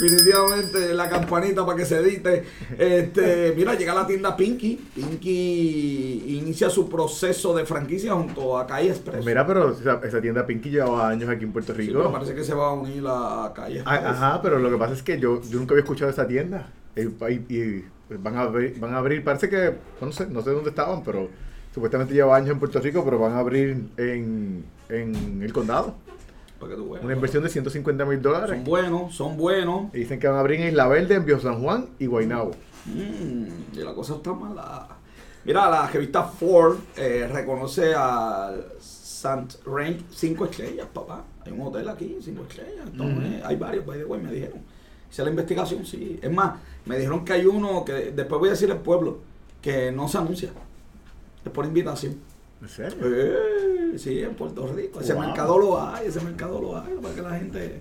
Definitivamente la campanita para que se edite. Este, mira, llega la tienda Pinky. Pinky inicia su proceso de franquicia junto a Calle Express. Mira, pero esa, esa tienda Pinky llevaba años aquí en Puerto Sí, Rico. pero parece que se va a unir a Calle Ah, Express. Ajá, pero lo que pasa es que yo, yo nunca había escuchado esa tienda. Eh, Y, y van, a abrir, van a abrir, parece que, no sé, no sé dónde estaban, pero supuestamente lleva años en Puerto Rico, pero van a abrir en, en el condado. Para que tú veas. Una inversión de 150 mil dólares. Son buenos, son buenos. Y dicen que van a abrir en Isla Verde, en Bio San Juan y Guaynabo. Mm, y la cosa está mala. Mira, la revista Ford eh, reconoce al Sant Rank 5 estrellas, papá. Hay un hotel aquí, cinco estrellas. esto Ujú. es- hay varios, by the way, me dijeron. Hice la investigación, sí. Es más, me dijeron que hay uno que después voy a decir el pueblo, que no se anuncia. Es por invitación. ¿En serio? Eh, sí, en Puerto Rico. Ese Wow. mercado lo hay, ese mercado lo hay, para que la gente.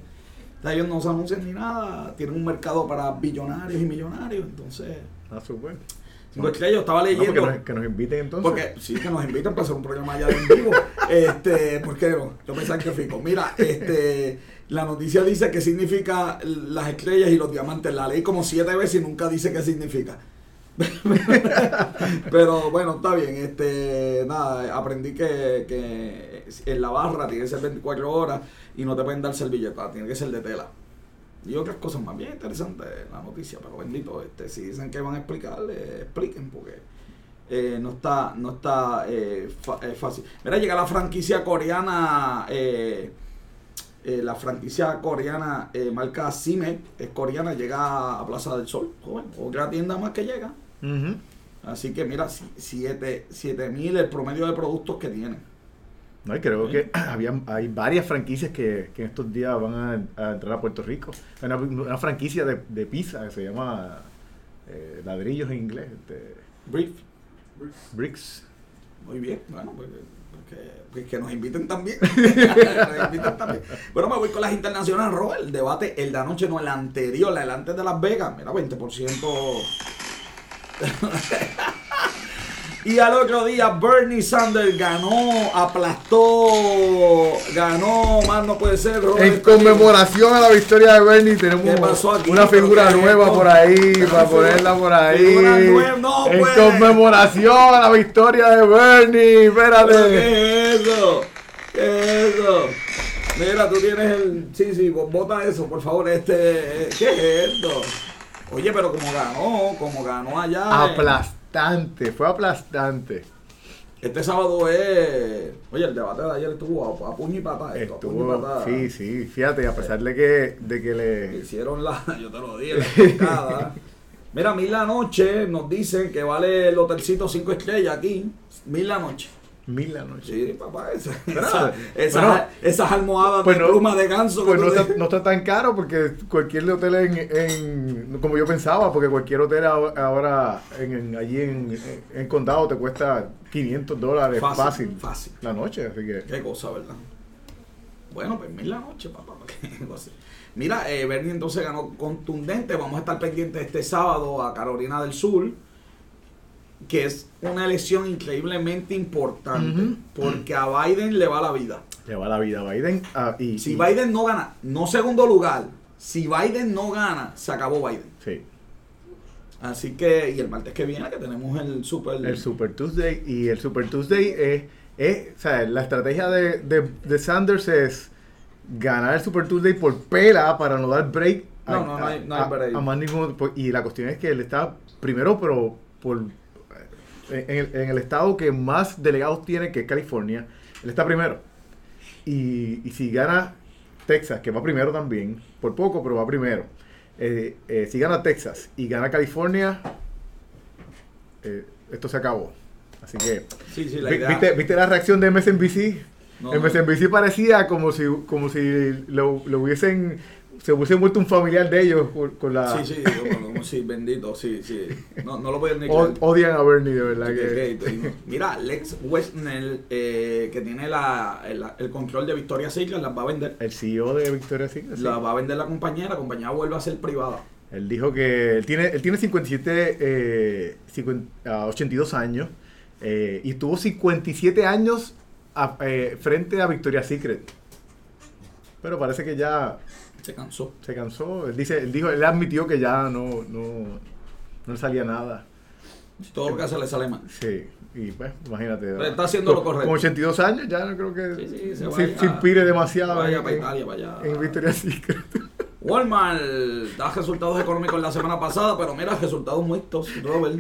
o sea, ellos no se anuncian ni nada. Tienen un mercado para billonarios y millonarios. Entonces, Ah, súper. cinco estrellas, yo estaba No, leyendo. porque nos, que nos inviten entonces. Porque sí, que nos invitan para hacer un programa allá en vivo. Este, ¿por qué no? Yo pensaba que fico. Mira, este, la noticia dice que significa las estrellas y los diamantes. La leí como siete veces y nunca dice qué significa. Pero bueno, está bien. Este, nada, aprendí que, que en la barra tiene que ser 24 horas y no te pueden dar servilleta, tiene que ser de tela. Y otras cosas más bien interesantes la noticia, pero bendito, este, si dicen que van a explicar, expliquen, porque eh, no está, no está eh, eh, fácil. Mira, llega la franquicia coreana, la franquicia coreana marca Cime, es coreana, llega a Plaza del Sol, joven, otra tienda más que llega. Ujú. Así que mira, 7 mil el promedio de productos que tienen. No, y creo Sí. que había, hay varias franquicias que, que en estos días van a, a entrar a Puerto Rico. Hay Una, una franquicia de, de pizza que se llama eh, ladrillos en inglés, este, Brief. bricks. Muy bien, bueno, pues, pues que, pues que nos inviten también. Nos inviten también. Bueno, me voy con las internacionales, Robert. El debate, el de anoche, no el anterior, el antes de Las Vegas. Mira, 20%. Y al otro día, Bernie Sanders ganó, aplastó, ganó, más no puede ser, Robert. En conmemoración a la victoria de Bernie tenemos una figura ¿Pero qué es nueva por ahí, para ponerla por ahí. no, en pues. conmemoración a la victoria de Bernie, ¿Pero espérate. ¿Qué es eso? ¿Qué es eso? Mira, tú tienes el. Sí, sí, vos bota eso, por favor. Este. ¿Qué es esto? Oye, pero como ganó, como ganó allá. eh, Aplastante, fue aplastante. Este sábado es. Oye, el debate de ayer estuvo a, a puño y patada. esto, a puño y Estuvo, patada. sí, sí, fíjate, a pesar de que, de que Le. Hicieron la. Yo te lo dije, la. Mira, mil la noche nos dicen que vale el hotelcito 5 estrellas aquí. Mil la noche. Mil la noche. Sí, papá, esa, esas, bueno, esas almohadas pues de no- pluma de ganso. Pues no te- está, no está tan caro porque cualquier hotel en, en- como yo pensaba, porque cualquier hotel ahora- ahora en, en- allí en, en condado te cuesta 500 dólares Fácil, fácil, fácil. la noche, así que Qué cosa, ¿verdad? Bueno, pues mil la noche, papá. ¿qué cosa? Mira, eh, Bernie entonces ganó contundente. Vamos a estar pendientes este sábado a Carolina del Sur, que es una elección increíblemente importante, porque a Biden le va la vida. le va la vida a Biden. ah, y, Si y- Biden no gana, no segundo lugar, si Biden no gana, se acabó Biden. sí, Así que, y el martes que viene, que tenemos el super. el Super Tuesday y el Super Tuesday es, es o sea, la estrategia de, de- de Sanders es ganar el Super Tuesday por pela para no dar break a, No, no, no hay- no hay a- break. a más ningún- pues, y la cuestión es que él está primero pero por en el, en el estado que más delegados tiene que es California él está primero y, y si gana Texas que va primero también por poco pero va primero eh, eh, si gana Texas y gana California eh, esto se acabó así que Sí, sí, la Vi- idea. ¿Viste, viste la reacción de MSNBC? No, MSNBC parecía como si, como si lo, lo hubiesen, se hubiese muerto un familiar de ellos por- con la... Sí, sí, como, sí, bendito, sí, sí. No, no lo pueden creer. odian a Bernie, de verdad. Que- que- que- Mira, Lex Westnell, eh, que tiene la, el, el control de Victoria Secret, las va a vender. el CEO de Victoria's Secret, sí. La va a vender la compañía, la compañía vuelve a ser privada. Él dijo que él tiene, él tiene 57, eh, 50, ah, 82 años eh, y tuvo 57 años a- eh, frente a Victoria's Secret. Pero parece que ya Se cansó. se cansó. Él, dice, él, dijo, él admitió que ya no, no, no le salía nada. Todo lo que hace le sale mal. Sí, y pues, imagínate. Pero está haciendo lo correcto. Con 82 años ya no creo que Sí, sí, se vaya- se inspire demasiado vaya en, para Italia, vaya. en Victoria's Secret. Walmart da resultados económicos la semana pasada, pero mira, resultados mixtos, Robert.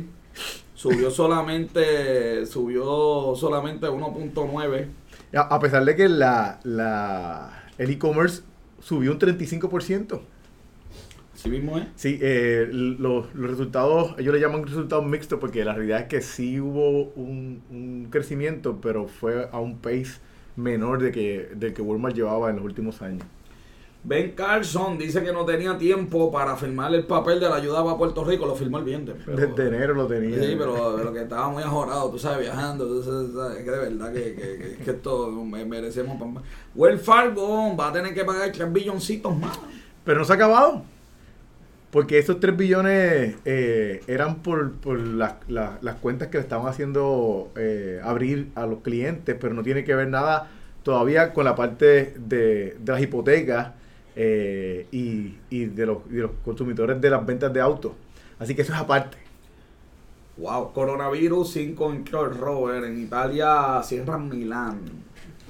Subió solamente, subió solamente 1.9. A, a pesar de que la, la, el e-commerce subió un 35%. ¿Sí mismo es? Sí, eh, los, los resultados, ellos le llaman resultados mixtos porque la realidad es que sí hubo un, un crecimiento, pero fue a un pace menor de que, del que Walmart llevaba en los últimos años. Ben Carlson dice que no tenía tiempo para firmar el papel de la ayuda para Puerto Rico, lo firmó el viernes. Desde enero lo tenía. Sí, pero, pero que estaba muy ajorado, tú sabes, viajando. Entonces, ¿sabes? es que de verdad que, que, que- esto me- merecemos. Wells Fargo va a tener que pagar 3 billoncitos más. Pero no se ha acabado. Porque esos 3 billones eh, eran por, por las, las- las cuentas que le estaban haciendo eh, abrir a los clientes, pero no tiene que ver nada todavía con la parte de, de las hipotecas eh, y, y de, los, de los consumidores de las ventas de autos. Así que eso es aparte. Wow, coronavirus sin control, Robert. En Italia cierran Milán.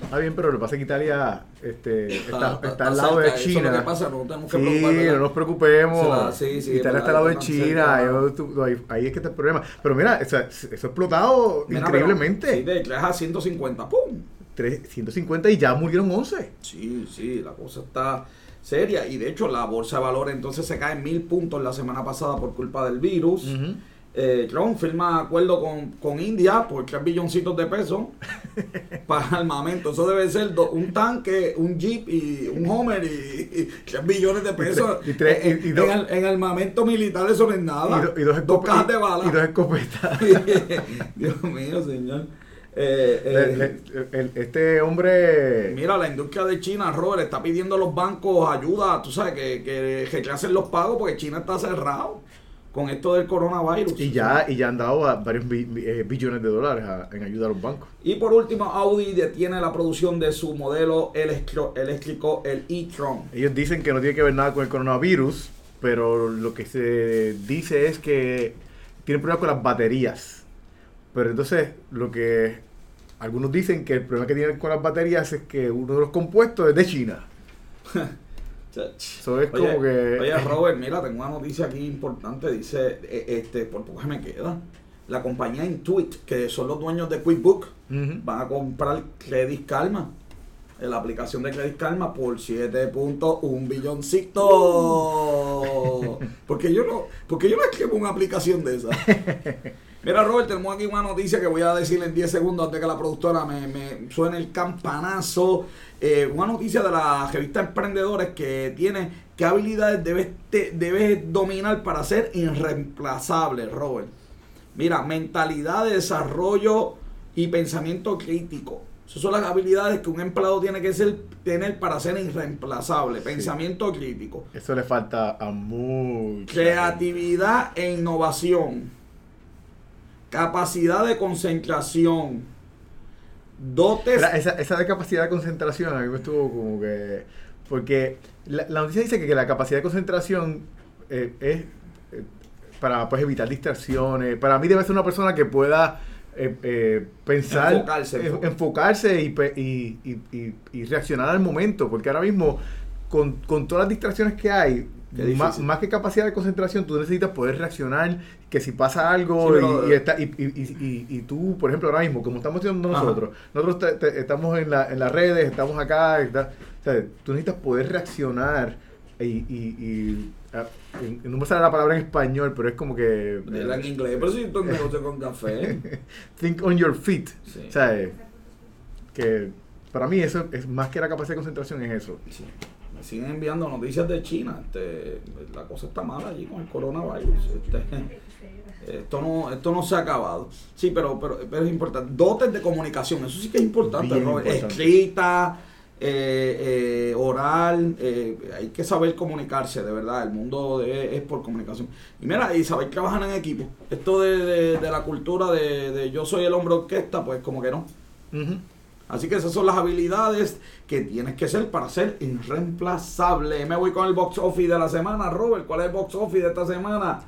Está bien, pero lo que pasa es que Italia este, está, está, está al lado de cerca, eso es lo China. que pasa, no tenemos que sí, no nos preocupemos. Sí, sí, Italia es está al lado de China. ahí, ahí es que está el problema. Pero mira, o sea, eso ha explotado Mira, increíblemente. pero, Sí, de 3 a 150, ¡pum! 350 y ya murieron 11. Sí, sí, la cosa está seria. Y de hecho, la bolsa de valores entonces se cae en mil puntos la semana pasada por culpa del virus. Eh, Trump firma acuerdo con, con India por 3 billoncitos de pesos para armamento. Eso debe ser do- un tanque, un jeep y un Homer y, 3 billones de pesos. Y tres- y- y en, dos- en ar- en armamento militar eso no es nada. Y, do- y dos, dos cajas de y- balas. y dos escopetas. Dios mío, señor. Eh, eh, Le- le- el- este hombre. Mira, la industria de China, Robert, está pidiendo a los bancos ayuda, tú sabes, que, que rechacen los pagos porque China está cerrado con esto del coronavirus. Y ya, y ya han dado a varios bi- bi- eh, billones de dólares a- en ayuda a los bancos. Y por último, Audi detiene la producción de su modelo electro- eléctrico, el e-tron. Ellos dicen que no tiene que ver nada con el coronavirus, pero lo que se dice es que tienen problemas con las baterías. Pero entonces, lo que algunos dicen que el problema que tienen con las baterías es que uno de los compuestos es de China. Eso es como que. Oye, Robert, mira, tengo una noticia aquí importante. Dice, eh, este, por poco me queda. La compañía Intuit, que son los dueños de QuickBook, Ujú. van a comprar Credit Karma. eh, La aplicación de Credit Karma por 7.1 billoncito. Porque yo no, porque yo no escribo una aplicación de esa. Mira, Robert, tenemos aquí una noticia que voy a decir en 10 segundos antes que la productora me, me suene el campanazo. Eh, una noticia de la revista Emprendedores que tiene qué habilidades debes, te- debes dominar para ser irreemplazable, Robert. Mira, mentalidad de desarrollo y pensamiento crítico. Esas son las habilidades que un empleado tiene que ser, tener para ser irreemplazable. Pensamiento crítico. Eso le falta a mucha Creatividad e innovación. Capacidad de concentración. Dotes. Esa, esa de capacidad de concentración a mí me estuvo como que... Porque la, la noticia dice que, que la capacidad de concentración eh, es eh, para pues, evitar distracciones. Para mí debe ser una persona que pueda eh, eh, pensar, Enfocarse, eh, enfocarse. y, y, y- y- reaccionar al momento. Porque ahora mismo, con, con todas las distracciones que hay, más, más que capacidad de concentración, tú necesitas poder reaccionar, que si pasa algo Sí, pero- y, y está- y- y- y- y tú, por ejemplo, ahora mismo, como estamos haciendo Ajá. nosotros, nosotros te- te- estamos en, la, en las redes, estamos acá, está- o sea, tú necesitas poder reaccionar y, y, y, ah, no me sale la palabra en español, pero es como que Dile en inglés, pero si tú negocio con café. think on your feet, Sí. o sea, que para mí eso es más que la capacidad de concentración es eso. Sí. Me siguen enviando noticias de China. Este, la cosa está mala allí con el coronavirus. Este, esto no, esto no se ha acabado. Sí, pero, pero, pero es importante. Dotes de comunicación, eso sí que es importante, Robert. importante. Escrita, eh, eh, oral, eh, hay que saber comunicarse, de verdad. El mundo de- es por comunicación. Y mira, y saber trabajar en equipo. Esto de, de- de la cultura de, de yo soy el hombre orquesta, pues como que no. Ujú. Así que esas son las habilidades que tienes que ser para ser irreemplazable. Me voy con el box office de la semana, Robert. ¿Cuál es el box office de esta semana?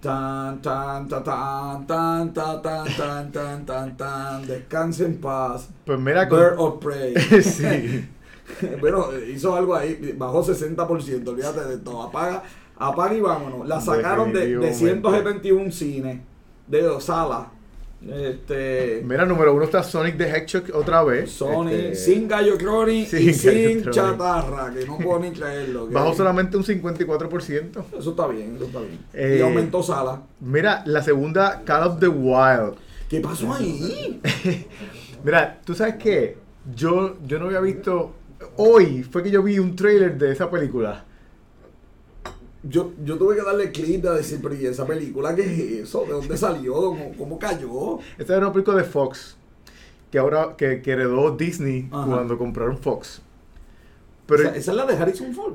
Tan, tan, tan, tan, tan, tan, tan, tan, tan, tan. Descanse en paz. Pues mira, con- Bird of Prey. sí. bueno, hizo algo ahí, bajó 60%, olvídate de todo. Apaga, apaga y vámonos. La sacaron de, de Definitivamente. 171 cines, de dos salas. Este, Mira, número uno está Sonic the Hedgehog otra vez. Sony, Este, sin gallo crony sin y sin crony. chatarra, que no puedo ni creerlo. que- Bajó solamente un 54%. Eso está bien, eso está bien. Eh, y aumentó sala. Mira, la segunda, Call of the Wild. ¿Qué pasó ahí? Mira, tú sabes que yo, yo no había visto. Hoy fue que yo vi un trailer de esa película. Yo, yo tuve que darle clic a decir, pero ¿y esa película qué es eso? ¿De dónde salió? ¿Cómo, cómo cayó? Esta era una película de Fox. Que ahora que, que heredó Disney Ajá. cuando compraron Fox. Pero, esa, esa es la de Harrison Ford.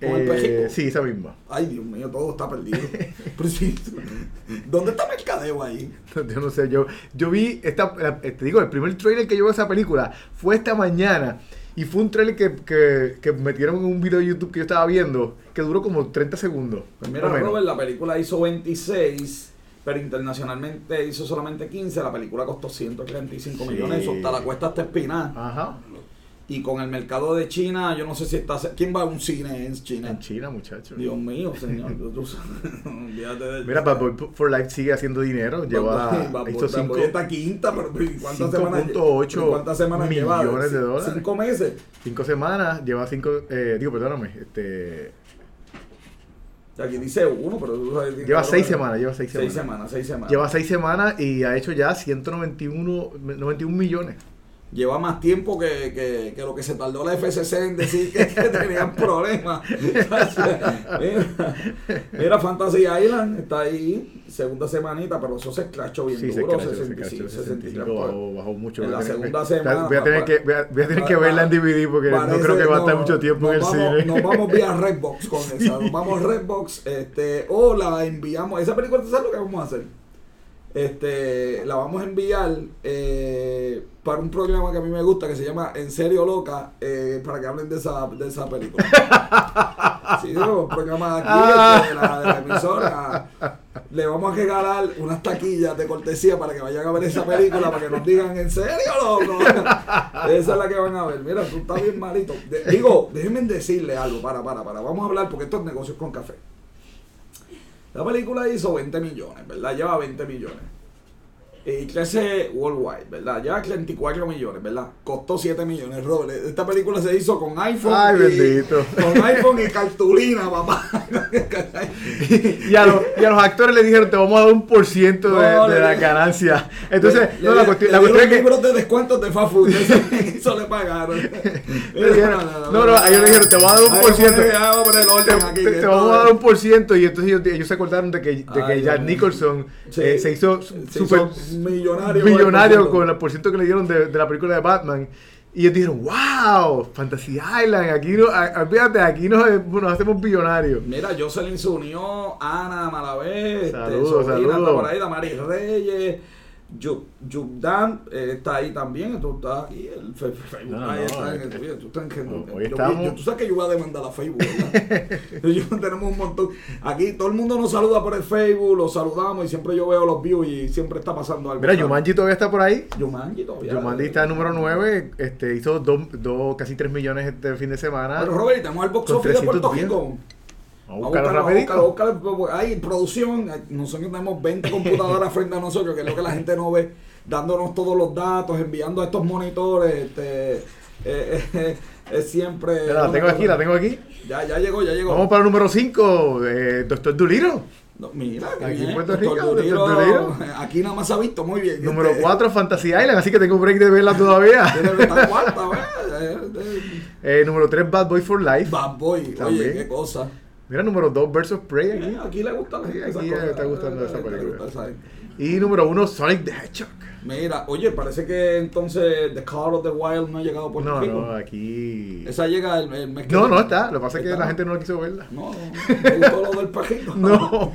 Con el eh, pejico. sí, esa misma. Ay, Dios mío, todo está perdido. Pero sí, ¿Dónde está Mercadeo ahí? Yo no sé, yo, yo vi esta, eh, te digo, el primer trailer que yo vi de esa película fue esta mañana. Y fue un trailer que, que, que metieron en un video de YouTube que yo estaba viendo, que duró como 30 segundos. Pues mira. Robert, la película hizo 26, pero internacionalmente hizo solamente 15. La película costó 135 Sí. millones. Eso hasta la cuesta hasta espinar. Ajá. Y con el mercado de China, yo no sé si está. ¿Quién va a un cine en China? En China, muchachos. Dios mío, señor. tú olvídate de- Mira, Bad Boy for Life sigue haciendo dinero. Lleva. Hizo cinco, está quinta, pero ¿y ¿cuántas semanas? 5.8 ¿y ¿Cuántas semanas lleva? millones de dólares. Cinco meses. cinco semanas, lleva cinco. Eh, digo, perdóname. Este, Aquí dice uno, pero tú sabes. lleva seis semanas. Lleva seis semanas, seis semanas. Lleva seis semanas y ha hecho ya 191 91 millones. Lleva más tiempo que, que, que lo que se tardó la FCC en decir que, que tenían problemas. mira, mira, Fantasy Island está ahí, segunda semanita, pero eso se escrachó bien Sí, se duro, se 65, crachó, 63. 65 bajó, bajó mucho. En la segunda semana, Voy a tener que, voy a, voy a tener que verla en DVD porque no creo que va a estar no, mucho tiempo en el vamos, cine. Nos vamos vía Redbox con esa. Nos vamos Redbox. Este, o la enviamos. Esa película, ¿tú sabes lo que vamos a hacer? Este, la vamos a enviar eh, para un programa que a mí me gusta que se llama En serio loca eh, para que hablen de esa, de esa película. Sí, no, un programa de aquí este, de, la, de la emisora. Le vamos a regalar unas taquillas de cortesía para que vayan a ver esa película para que nos digan ¿En serio loco? Esa es la que van a ver. Mira, tú estás bien malito. De- digo, déjenme decirle algo. Para, para, para. Vamos a hablar porque esto es negocios con café. La película hizo 20 millones, ¿verdad? Lleva 20 millones. Y crece worldwide, ¿verdad? Lleva 34 millones, ¿verdad? Costó 7 millones, Robert. Esta película se hizo con iPhone. Ay, y- bendito. Con iPhone y cartulina, papá. Y a, los, y a los actores le dijeron, te vamos a dar un por ciento de, No, de le- la ganancia. Entonces, Le- no, le- la cuestión, la cuestión es que... libros de descuentos de fast food. Eso, eso le pagaron. dijeron- no, no, a ellos le dijeron, te vamos a dar un Ay, por ciento. Te, te- vamos a dar un por ciento y entonces ellos, ellos se acordaron de que, de que Ay, Jack. Nicholson Sí. eh, se hizo hizo millonario millonario con el por ciento que le dieron de, de la película de Batman. Y ellos dijeron, wow, Fantasy Island, aquí no, a- olvídate, aquí nos, nos hacemos billonarios. Mira, Jocelyn se unió, Ana Malavé, este, Saludos, Sofía saludos. por ahí, Damaris Reyes, Yugdan eh, está ahí también, tú estás aquí, el Facebook No, no, ahí no, está en el Twitter, tú estás en yo- hoy yo- estamos- yo- tú sabes que yo voy a demandar a Facebook, ¿verdad? Yo- tenemos un montón, aquí todo el mundo nos saluda por el Facebook, los saludamos y siempre yo veo los views y siempre está pasando algo. Mira, ¿sabes? Jumanji todavía está por ahí. Jumanji todavía. Jumanji está número 9, este, hizo dos, dos, casi 3 millones este fin de semana. Pero Robert, tenemos el box office de Puerto 310. Rico. Buscarlo, buscarlo, buscarlo. Hay producción, nosotros tenemos 20 computadoras frente a nosotros, que es lo que la gente no ve, dándonos todos los datos, enviando a estos monitores. Este, eh, eh, es siempre. Mira, la tengo aquí, la tengo aquí. Ya, ya llegó, ya llegó. Vamos para el número 5, eh, Doctor Duliro. No, mira, qué Aquí en Puerto Rico. Aquí nada más se ha visto muy bien. Número Este, 4, Fantasy Island, así que tengo break de verla todavía. Tiene que estar cuarta. Eh, eh, Eh, número 3, Bad Boy for Life. Bad Boy, oye, También. qué cosa. Mira, número 2, Birds of Prey aquí. Aquí le gusta la Sí, gente aquí le está gustando esa película. gusta Y número 1, Sonic the Hedgehog. Mira, oye, parece que entonces The Call of the Wild no ha llegado Puerto No, no, aquí. Esa llega el, el mes que No, viene. no está. Lo que pasa es que Está. la gente no quiso verla. No, no, me gustó lo del pajito. No,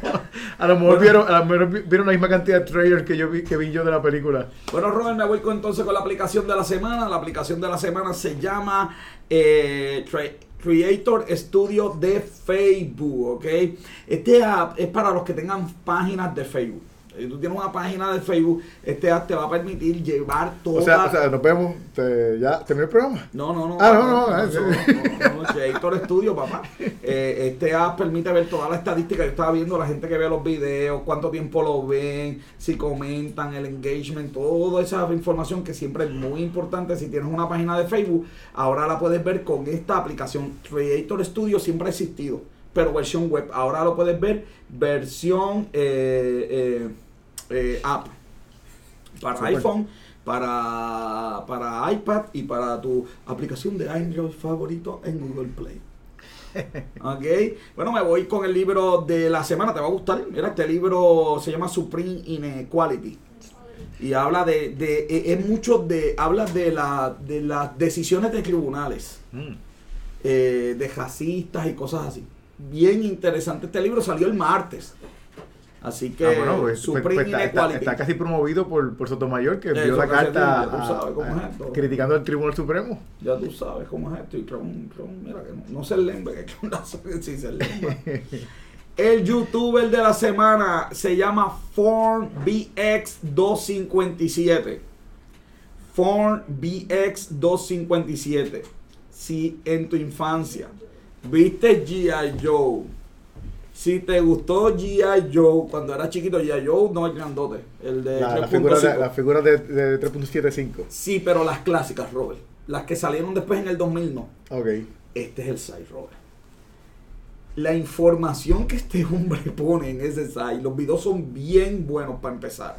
a lo mejor vieron, a lo mejor vi- vieron la misma cantidad de trailers que yo vi, que vi yo de la película. Bueno, Robert, me voy con, entonces con la aplicación de la semana. La aplicación de la semana se llama eh, Creator Studio de Facebook, ¿ok? Este app es para los que tengan páginas de Facebook. Si tú tienes una página de Facebook, este app te va a permitir llevar toda... O sea, o sea, nos vemos. te- ¿Ya terminó el programa? No, no, no. Ah, no, no, no, eh, no, Studio, papá. Eh, este app permite ver toda la estadística. Yo estaba viendo la gente que ve los videos, cuánto tiempo lo ven, si comentan, el engagement, toda esa información que siempre es muy importante. Si tienes una página de Facebook, ahora la puedes ver con esta aplicación. Creator Studio siempre ha existido, pero versión web. Ahora lo puedes ver versión eh, eh, eh, app para iPhone, para, para iPad y para tu aplicación de Android favorito en Google Play. Ok, bueno, me voy con el libro de la semana, te va a gustar. Mira, este libro se llama Supreme Inequality. Y habla de, de e- es mucho de, habla de, la, de las decisiones de tribunales, Mm. eh, de jacistas y cosas así. Bien interesante. Este libro salió el martes. Así que Ah, bueno, pues, pues, pues, está, está- Inequality. está casi promovido por, por Sotomayor, que envió la carta a- a- es criticando al Tribunal Supremo. Ya tú sabes cómo es esto. Y Tron, Tron, mira que no, no se lembe, que Tron no sabe si se lemba. El youtuber de la semana se llama FormBX257. FormBX257. Si en tu infancia viste G.I. Joe, si te gustó G.I. Joe cuando era chiquito, G.I. Joe no el grandote, el de La, la 3.5. figura, de, la figura de, de 3.75. Sí, pero las clásicas, Robert. Las que salieron después en el 2000, no. Ok. Este es el site, Robert. La información que este hombre pone en ese site, los videos son bien buenos para empezar.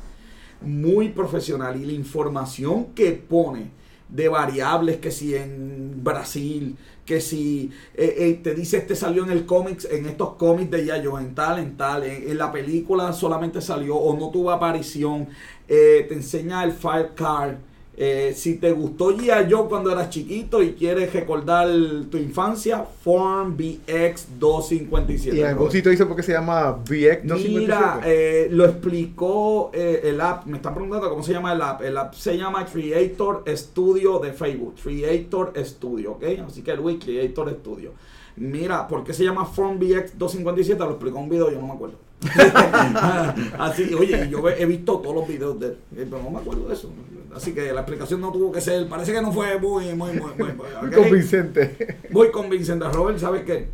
Muy profesional. Y la información que pone de variables, que si en Brasil, que si eh, eh, te dice este salió en el cómics, en estos cómics de Yayo, en tal, en tal, en, la película solamente salió o no tuvo aparición, eh, te enseña el file card. Eh, si te gustó G.I. Joe cuando eras chiquito y quieres recordar tu infancia, Form BX257. Y en algún sitio dice por qué se llama VX257. Mira, eh, lo explicó eh, el app. Me están preguntando cómo se llama el app. El app se llama Creator Studio de Facebook. Creator Studio, ¿ok? Así que Luis, Creator Studio. Mira, ¿por qué se llama From BX257? Lo explicó en un video, yo no me acuerdo. Así, oye, yo he he visto todos los videos de él, eh, pero no me acuerdo de eso. Así que la explicación no tuvo que ser, parece que no fue muy, muy, muy, muy, muy, convincente. Muy convincente. Robert, ¿sabes qué?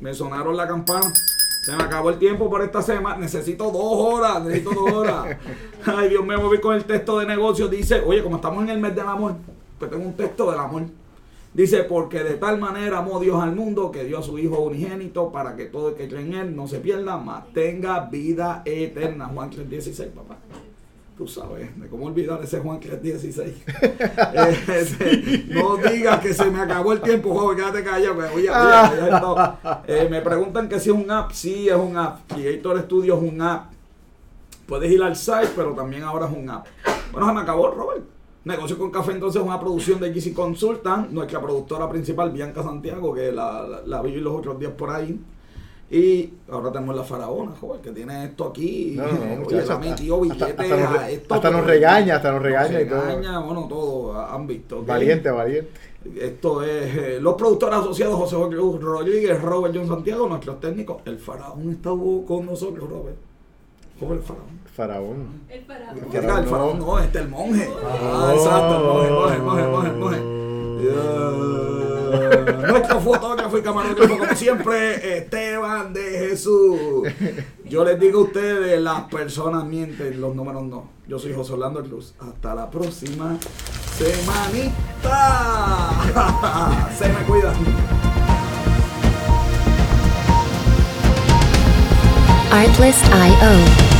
Me sonaron la campana. Se me acabó el tiempo por esta semana. Necesito dos horas. Necesito dos horas. Ay, Dios mío, me voy con el texto de negocio. Dice, oye, como estamos en el mes del amor, pues tengo un texto del amor. Dice, porque de tal manera amó Dios al mundo que dio a su Hijo unigénito para que todo el que cree en Él no se pierda, mas tenga vida eterna. Juan 3.16, papá. Tú sabes, de cómo olvidar ese Juan 3.16. Eh, ese, no digas que se me acabó el tiempo, joven, quédate callado. que oye, oye, oye, esto. Eh, me preguntan que si es un app. Sí, es un app. Creator Studio es un app. Puedes ir al site, pero también ahora es un app. Bueno, se me acabó, Robert. Negocio con Café, entonces, es una producción de GC Consultant, nuestra productora principal, Bianca Santiago, que la, la, la vi los otros días por ahí. Y ahora tenemos la faraona, joven, que tiene esto aquí. No, no, Oye, muchacho, la metió hasta- nos esto, hasta nos regaña, hasta nos regaña y todo. regaña, bueno, todo, han visto. Valiente, valiente. Esto es eh, los productores asociados José Jorge Luz Rodríguez, Robert John Santiago, nuestros técnicos. El faraón estuvo con nosotros, Robert. Joven el faraón. Faraón. El parado. Diga, el faraón no, este es el monje. Ah, exacto, el monje, monje, monje, monje, monje. Yeah. Nuestro fotógrafo y camarógrafo, como siempre, Esteban de Jesús. Yo les digo a ustedes, las personas mienten, los números no. Yo soy José Orlando Cruz. Hasta la próxima semanita. Se me cuidan. Artlist.io